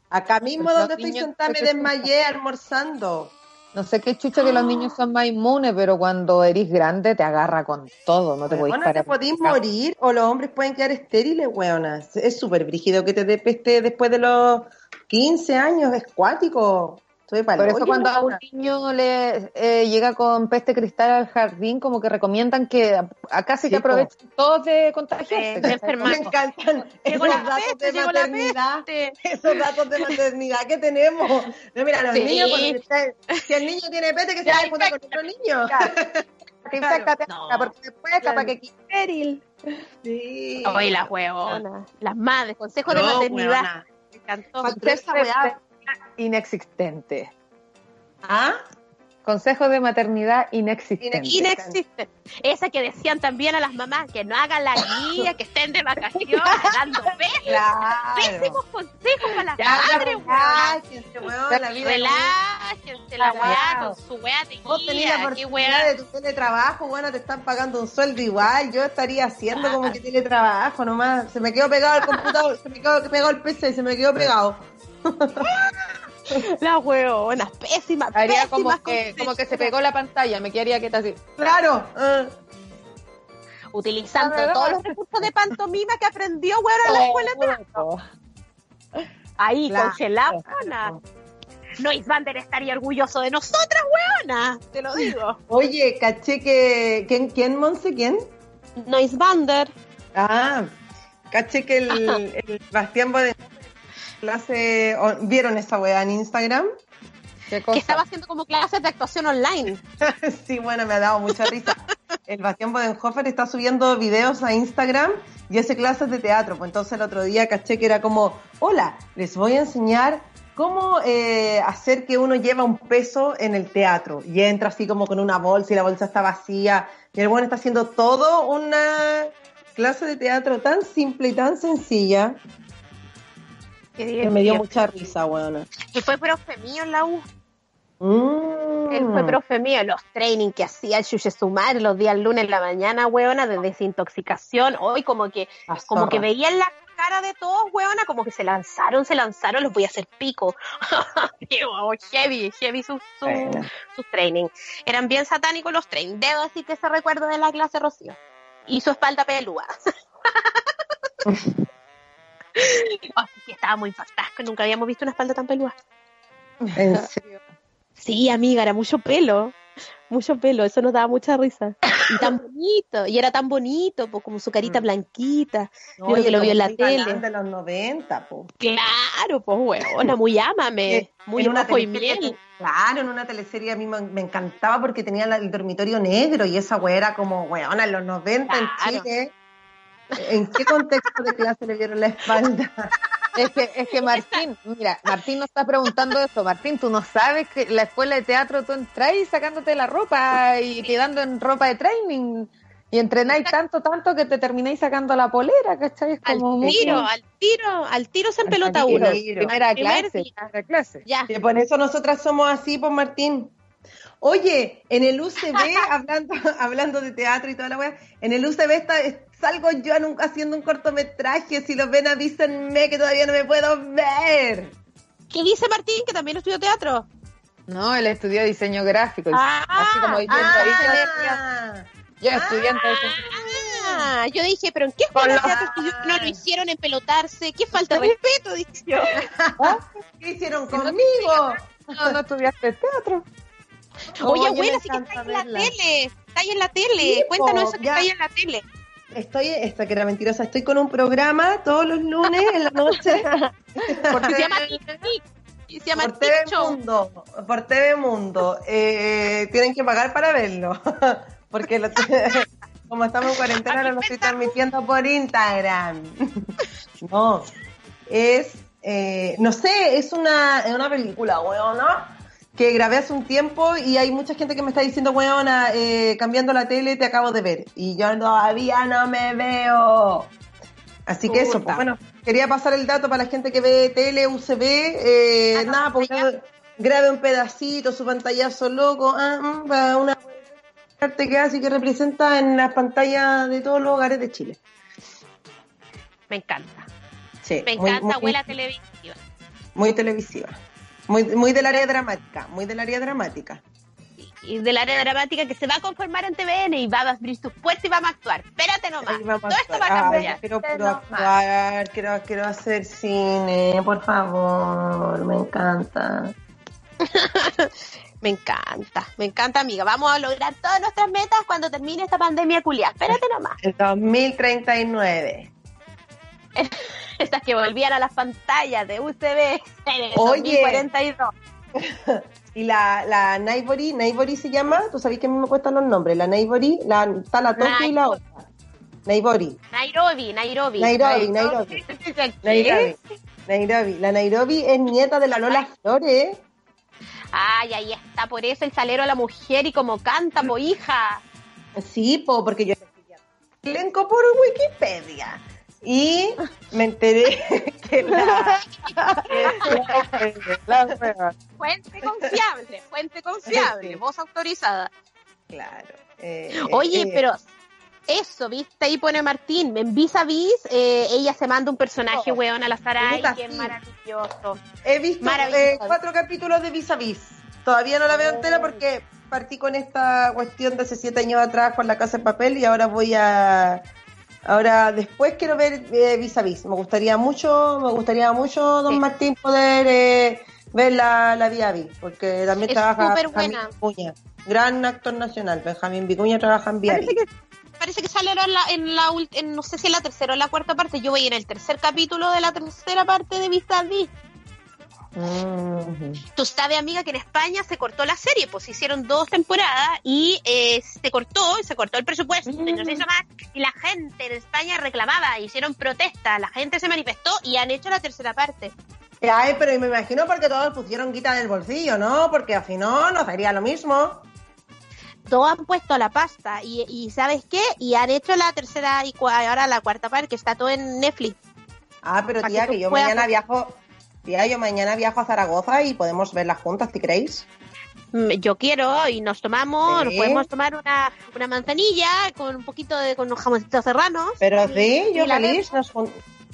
Acá mismo donde estoy sentada me desmayé almorzando. No sé qué chucha que los niños son más inmunes, pero cuando eres grande te agarra con todo, no te podéis te parar. podís morir o los hombres pueden quedar estériles, weona. Es súper brígido que te dé peste después de los 15 años, es cuático. Estoy Por eso cuando a un niño le eh, llega con peste cristal al jardín, como que recomiendan que acá sí que aprovechen todos de contagiarse. De- de. Me encantan Llegó esos la datos peste, de maternidad. Esos datos de maternidad que tenemos. No, mira, los Sí. niños, cuando está- si el niño tiene peste, que se vaya a juntar con otro niño. Que Claro. No. porque después capaz que Kisteril. Sí. Oye, las huevonas, las madres, consejo de No, maternidad. huevona. Me encantó. Weá. Inexistente. ¿Ah? Consejo de maternidad inexistente. Inexistente. Esa que decían también a las mamás que no hagan la guía, que estén de vacaciones, dando pésimos, Claro. pésimos consejos para las Ya, madres, weón. relájense, weón, la vida Relájense la weá con su weá de Vos tenés la guía. Qué oportunidad de tu teletrabajo, bueno, te están pagando un sueldo igual. Yo estaría haciendo como que teletrabajo nomás. Se me quedó pegado el computador, se me quedó pegado el PC, se me quedó pegado. Las huevonas, pésimas, Haría como que, como que se pegó la pantalla, me quedaría quieta así. Claro. ah. Utilizando La verdad. todos los recursos de pantomima que aprendió, weón, en la escuela de. Ahí, Claro. Nois Vander estaría orgulloso de nosotras, weona. Te lo digo. Oye, caché que. ¿Quién, quién Monse? ¿Quién? Nois Vander. Ah, caché que el, el Bastián Boden clase. o- ¿Vieron esa weá en Instagram? ¿Qué Que estaba haciendo como clases de actuación online. sí, bueno, me ha dado mucha risa. El Bastián Bodenhofer está subiendo videos a Instagram y hace clases de teatro. Pues entonces el otro día caché que era como, hola, les voy a enseñar cómo eh, hacer que uno lleva un peso en el teatro. Y entra así como con una bolsa y la bolsa está vacía. Y el bueno está haciendo todo una clase de teatro tan simple y tan sencilla que me dio mucha risa, weona. Y fue profe mío en la U. Mm. Él fue profe mío, los training que hacía el Chuche Sumar los días lunes en la mañana, weona, de desintoxicación. Hoy como que, La como que zorra. veía en la cara de todos, weona, como que se lanzaron, se lanzaron, los voy a hacer pico. Heavy, heavy sus su, Bueno. training. Eran bien satánicos los training. Debo decir que ese recuerdo de la clase Rocío. Y su espalda pelúa. Así que estábamos impactadas, que nunca habíamos visto una espalda tan. En serio. Sí, amiga, era mucho pelo. Mucho pelo, eso nos daba mucha risa. Y tan bonito, y era tan bonito, pues como su carita Mm. blanquita. No, Yo creo que lo vio en la tele. de los 90, po. Claro, pues huevona, muy ámame, Eh, muy en una y miel. Claro, en una teleserie a mí me, me encantaba porque tenía la- el dormitorio negro y esa weá era como, weona, en los 90 Claro. en Chile. ¿En qué contexto de clase le vieron la espalda? Es que, es que Martín, mira, Martín nos está preguntando esto. Martín, tú no sabes que la escuela de teatro tú entras y sacándote la ropa y quedando en ropa de training. Y entrenáis tanto, tanto que te termináis sacando la polera, ¿cachai? Es Al como muy- tiro, al tiro, al tiro se empelota tiro. uno. tiro. Primera Primer clase, primera clase. Ya. Y por eso nosotras somos así, pues Martín. Oye, en el UCB, hablando, hablando de teatro y toda la weá, en el UCB está, salgo yo en un- haciendo un cortometraje. Si los ven, avísenme que todavía no me puedo ver. ¿Qué dice Martín, que también estudió teatro? No, él estudió diseño gráfico. Ah, así como diciendo ahí, Ah, yo estudiante de Ah, yo dije, pero ¿en qué escuela de teatro estudió no lo hicieron empelotarse? ¿Qué falta de respeto? Dije yo. ¿Qué hicieron conmigo? no, no estudiaste teatro. Oye, me abuela, sí que encanta está ahí en la tele. Está ahí en la tele. Cuéntanos eso que ya. está ahí en la tele. Estoy, esta que era mentirosa, estoy con un programa todos los lunes en la noche Porque se llama Y se llama por TV Show. Mundo. Por TV Mundo. Eh, tienen que pagar para verlo. Porque lo- como estamos en cuarentena, no lo estoy transmitiendo por Instagram. No, es, eh, no sé, es una, es una película, weona, que grabé hace un tiempo y hay mucha gente que me está diciendo, weona, eh, cambiando la tele te acabo de ver. Y yo todavía no me veo. Así que eso, pues bueno, quería pasar el dato para la gente que ve tele, UCB, eh, Ah, no, nada, pues grabe, un pedacito, su pantallazo loco, ah, mm, una arte que hace que representa en las pantallas de todos los hogares de Chile. Me encanta. Sí, Me muy- encanta, muy- abuela televisiva. muy televisiva. Muy, muy del área dramática, muy del área dramática. Y del área dramática que se va a conformar en TVN y va a abrir sus puertas y vamos a actuar. Espérate nomás. Todo esto va a cambiar. quiero puro actuar, quiero, quiero hacer cine, por favor, me encanta. Me encanta, me encanta, amiga. Vamos a lograr todas nuestras metas cuando termine esta pandemia culiada. Espérate nomás. El 2039. Estas que volvían a las pantallas de UCB en el Oye. 2042. Y la, la Naibory, Naibory se llama, tú sabes que a mí me cuestan los nombres, la Naibory, la, está la Tokio y la otra. Nairobi, Nairobi. Nairobi, Nairobi. Nairobi. Nairobi. La Nairobi es nieta de la Lola Flores. Ay, ahí está, por eso el salero a la mujer y como canta, po hija. Sí, po, porque yo elenco por Wikipedia. Y me enteré que la... Fuente confiable, fuente confiable, Sí. voz autorizada. Claro. eh, Oye, eh, pero eso, ¿viste? Ahí pone Martín, en Vis a Vis, eh, ella se manda un personaje, Oh, weón, a la puta, que es sí. maravilloso. He visto Maravilloso. eh, cuatro capítulos de Vis a Vis. Todavía no la veo entera porque partí con esta cuestión de hace siete años atrás con la casa de papel y ahora voy a... Ahora, después quiero ver eh, Vis a Vis. Me gustaría mucho, me gustaría mucho, don Sí. Martín, poder eh, ver la, la Vía Vis, porque también Es trabaja Benjamín. Vicuña. Gran actor nacional. Benjamín Vicuña trabaja en Vía Parece Vis. que, parece que sale ahora en la, en la en, no sé si en la tercera o en la cuarta parte. Yo voy en el tercer capítulo de la tercera parte de Vis a Vis. Tú sabes, amiga, que en España se cortó la serie, pues hicieron dos temporadas y eh, se cortó, se cortó el presupuesto, y no se hizo más, y la gente en España reclamaba, hicieron protesta, la gente se manifestó y han hecho la tercera parte. Ay, pero me imagino porque todos pusieron guita del bolsillo, ¿no? Porque al final no sería lo mismo. Todos han puesto la pasta y, y ¿sabes qué? Y han hecho la tercera y ahora la cuarta parte, que está todo en Netflix. Ah, pero tía, que yo mañana viajo, tía, yo mañana viajo a Zaragoza y podemos verlas juntas, ¿te creéis? Mm, Yo quiero y nos tomamos, Sí. podemos tomar una, una manzanilla con un poquito de con unos jamoncitos serranos. Pero Y- sí, yo la feliz, nos,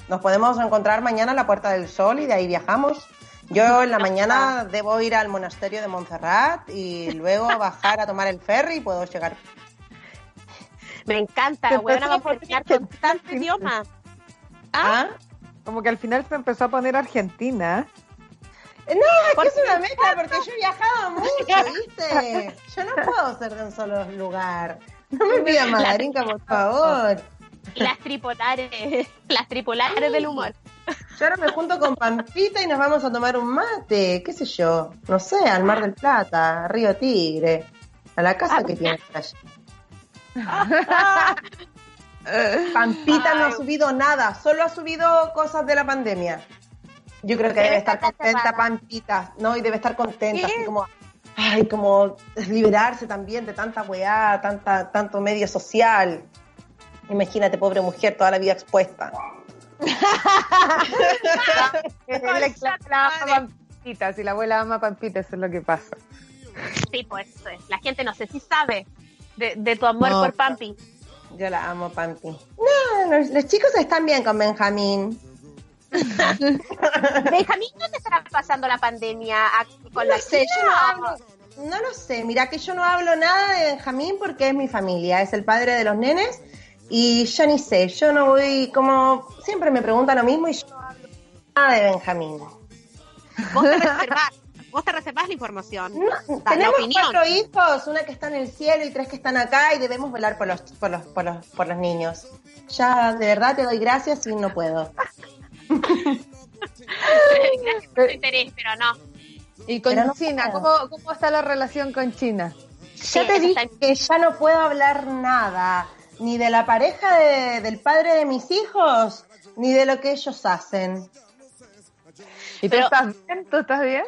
nos podemos encontrar mañana en la Puerta del Sol y de ahí viajamos. Yo en la mañana debo ir al monasterio de Montserrat y luego bajar a tomar el ferry y puedo llegar. Me encanta, empezó vamos a enseñar con tanto idioma. ¿Ah? Como que al final se empezó a poner Argentina. No, es que es una mezcla porque yo he viajado mucho, ¿viste? Yo no puedo ser de un solo lugar. No me pidas Madarinka, por favor. Las tripolares, las tripolares del humor. Yo ahora me junto con Pampita y nos vamos a tomar un mate, qué sé yo, no sé, al Mar del Plata, a Río Tigre, a la casa que tiene por allá. Pampita no ha subido nada, solo ha subido cosas de la pandemia. Yo creo que Debe debe estar estar contenta cerrada. Pampita, ¿no? Y debe estar contenta, ¿Qué? así como, ay, como liberarse también de tanta weá, tanta, tanto medio social. Imagínate, pobre mujer, toda la vida expuesta. la, la ama Pampita, si la abuela ama Pampita, eso es lo que pasa. Sí, pues la gente no sé si sabe de, de tu amor No. por Pampi. Yo la amo, Pampi. No, los, los chicos están bien con Benjamín. Benjamín, ¿dónde estará pasando la pandemia ¿A- con No la sé, yo no hablo, no lo sé. Mira que yo no hablo nada de Benjamín porque es mi familia, es el padre de los nenes y yo ni sé, yo no voy como siempre me preguntan lo mismo y yo no hablo nada de Benjamín. Vos te reservás, vos te reservás la información. No, la tenemos cuatro hijos, una que está en el cielo y tres que están acá y debemos velar por los, por los, por los, por los niños. Ya, de verdad te doy gracias y no puedo. Gracias por tu interés, pero no. Y con no China. ¿cómo, ¿cómo está la relación con China? Sí, ya te dije que ya no puedo hablar nada, ni de la pareja de- del padre de mis hijos, ni de lo que ellos hacen. ¿Y Pero- tú estás bien? ¿Tú estás bien?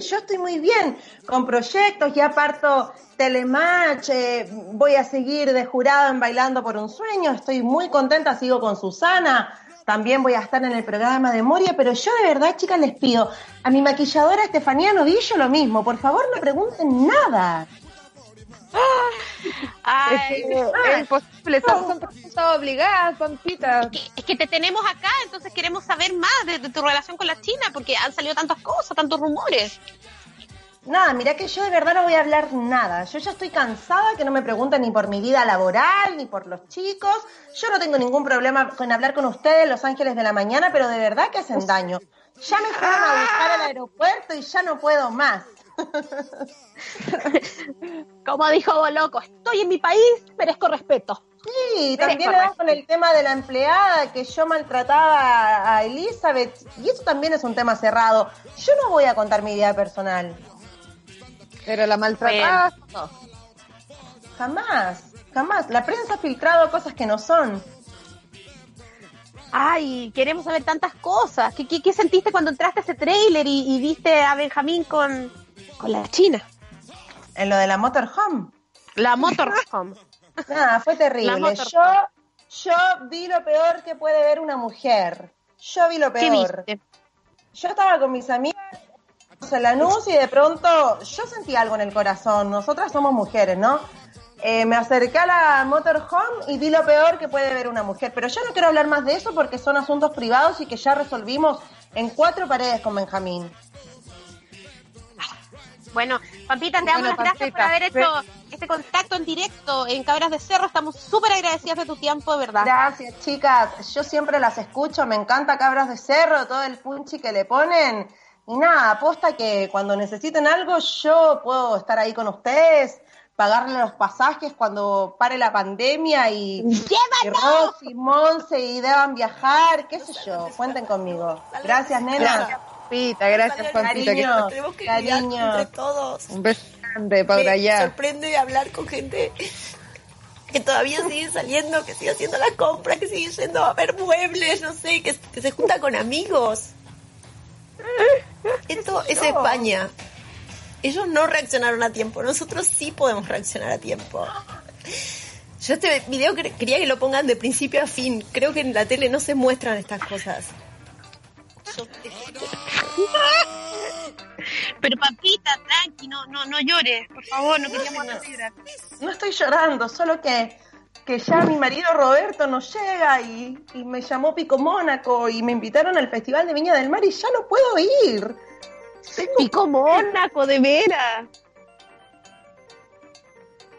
Yo estoy muy bien con proyectos, ya parto Telematch, voy a seguir de jurado en Bailando por un Sueño, estoy muy contenta, sigo con Susana, también voy a estar en el programa de Moria, pero yo de verdad, chicas, les pido a mi maquilladora Estefanía Novillo lo mismo, por favor no pregunten nada. Ay, es, que es imposible, son, son preguntas obligadas, Pampita. que- es que te tenemos acá, entonces queremos saber más de, de tu relación con la China, porque han salido tantas cosas, tantos rumores. Nada, mira que yo de verdad no voy a hablar nada. Yo ya estoy cansada que no me pregunten ni por mi vida laboral, ni por los chicos. Yo no tengo ningún problema con hablar con ustedes, Los Ángeles de la Mañana, pero de verdad que hacen daño. Ya me fueron a buscar al aeropuerto y ya no puedo más. Como dijo Boloco, estoy en mi país, merezco respeto. Sí, también le dan correcto. con el tema de la empleada, que yo maltrataba a Elizabeth, y eso también es un tema cerrado. Yo no voy a contar mi vida personal, Pero la maltratada, no. jamás, jamás. La prensa ha filtrado cosas que no son. Ay, queremos saber tantas cosas. ¿Qué, qué, qué sentiste cuando entraste a ese trailer y, y viste a Benjamín con, con la china? En lo de la motorhome. La motorhome. Nada, fue terrible. Yo, yo vi lo peor que puede ver una mujer. Yo vi lo ¿Qué peor. viste? Yo estaba con mis amigas en la luz y de pronto yo sentí algo en el corazón. Nosotras somos mujeres, ¿no? Eh, me acerqué a la motorhome y vi lo peor que puede ver una mujer. Pero yo no quiero hablar más de eso porque son asuntos privados y que ya resolvimos en cuatro paredes con Benjamín. Bueno, Pampita, te damos Bueno, las gracias por haber hecho este contacto en directo en Cabras de Cerro. Estamos súper agradecidas de tu tiempo, de verdad. Gracias, chicas. Yo siempre las escucho. Me encanta Cabras de Cerro, todo el punchi que le ponen. Y nada, aposta que cuando necesiten algo, yo puedo estar ahí con ustedes, pagarle los pasajes cuando pare la pandemia y, y Monse y deban viajar, qué sé yo. Cuenten conmigo. Gracias, nena. Pampita, gracias, Pampita. que- Cariño. Tenemos que Cariño. cuidar entre todos. Un beso grande para Me allá. sorprende hablar con gente que todavía sigue saliendo, que sigue haciendo la compra, que sigue yendo a ver muebles, no sé, que, que se junta con amigos. Esto es España. Ellos no reaccionaron a tiempo, nosotros sí podemos reaccionar a tiempo. Yo este video cre- quería que lo pongan de principio a fin. Creo que en la tele no se muestran estas cosas. Yo- Pero Pampita, tranqui, no, no, no llores, por favor, no queríamos llorar. No estoy llorando, solo que, que ya mi marido Roberto no llega y, y me llamó Pico Mónaco y me invitaron al Festival de Viña del Mar y ya no puedo ir. Pico Mónaco, de veras.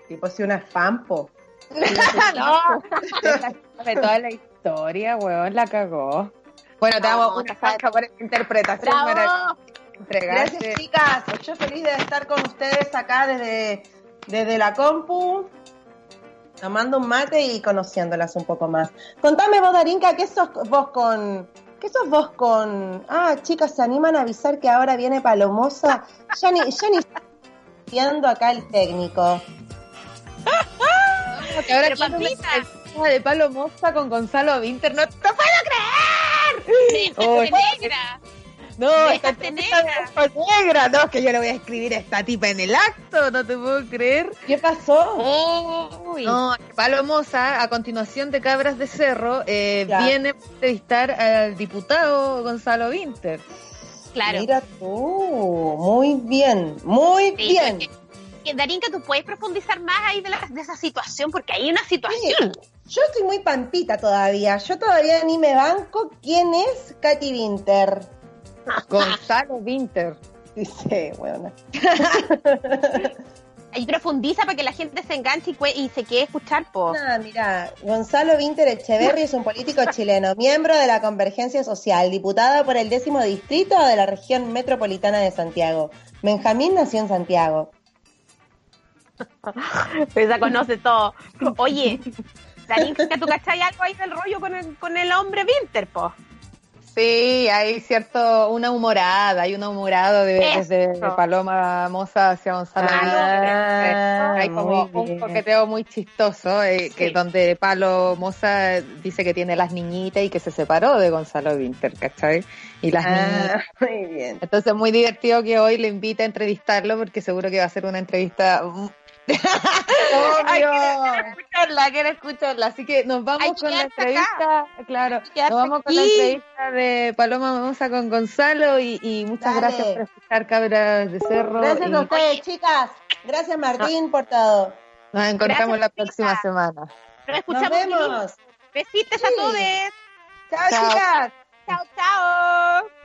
Tipo, si una fampo. no, de toda la historia, weón, la cagó. Bueno, te damos una saca por esta interpretación. Gracias, chicas. Yo feliz de estar con ustedes acá desde, desde la compu, tomando un mate y conociéndolas un poco más. Contame vos, Darinka, ¿qué sos vos con... ¿Qué sos vos con...? Ah, chicas, se animan a avisar que ahora viene Palomosa. Ya ni... Ya ni... Viendo acá el técnico. que ahora Pero, entrevista de Palo Moza con Gonzalo Vinter. ¡No te puedo creer! Oye. negra. No, esta negra. negra. No, es que yo le voy a escribir a esta tipa en el acto. No te puedo creer. ¿Qué pasó? Uy. No, Palo Moza, a continuación de Cabras de Cerro, eh, viene a entrevistar al diputado Gonzalo Vinter. claro. Mira tú, muy bien, muy Sí, bien. porque- que, Darinka, tú puedes profundizar más ahí de, la- de esa situación, porque hay una situación. Yo estoy muy pampita todavía. Yo todavía ni me banco quién es Katy Winter. Gonzalo Vinter. Dice, bueno. Ahí profundiza para que la gente se enganche y, se quede escuchar, po. Nada, mira, Gonzalo Winter Echeverri es un político chileno, miembro de la Convergencia Social, diputado por el décimo distrito de la región metropolitana de Santiago. Benjamín nació en Santiago. Esa conoce todo. Oye, Darinka, ¿tú cachai algo ahí del rollo con el, con el hombre Winter, po? Sí, hay cierto, una humorada, hay una humorada de, desde Paloma Moza hacia Gonzalo Ah, Hay como un coqueteo muy chistoso, eh, que donde Palo Moza dice que tiene las niñitas y que se separó de Gonzalo Winter, ¿cachai? Y las niñitas. Ah, muy bien. Entonces muy divertido que hoy le invite a entrevistarlo porque seguro que va a ser una entrevista... Ay, quiero, escucharla, quiero escucharla. Así que nos vamos con la acá. entrevista, claro, nos vamos con la entrevista de Paloma Moza con Gonzalo y, y muchas Dale. gracias por escuchar Cabras de Cerro. Gracias y a ustedes, chicas. Gracias, Martín, por todo. nos encontramos Gracias, la próxima semana. Nos vemos. Besitos a todos. Chao, Chao. chicas. Chao, chao.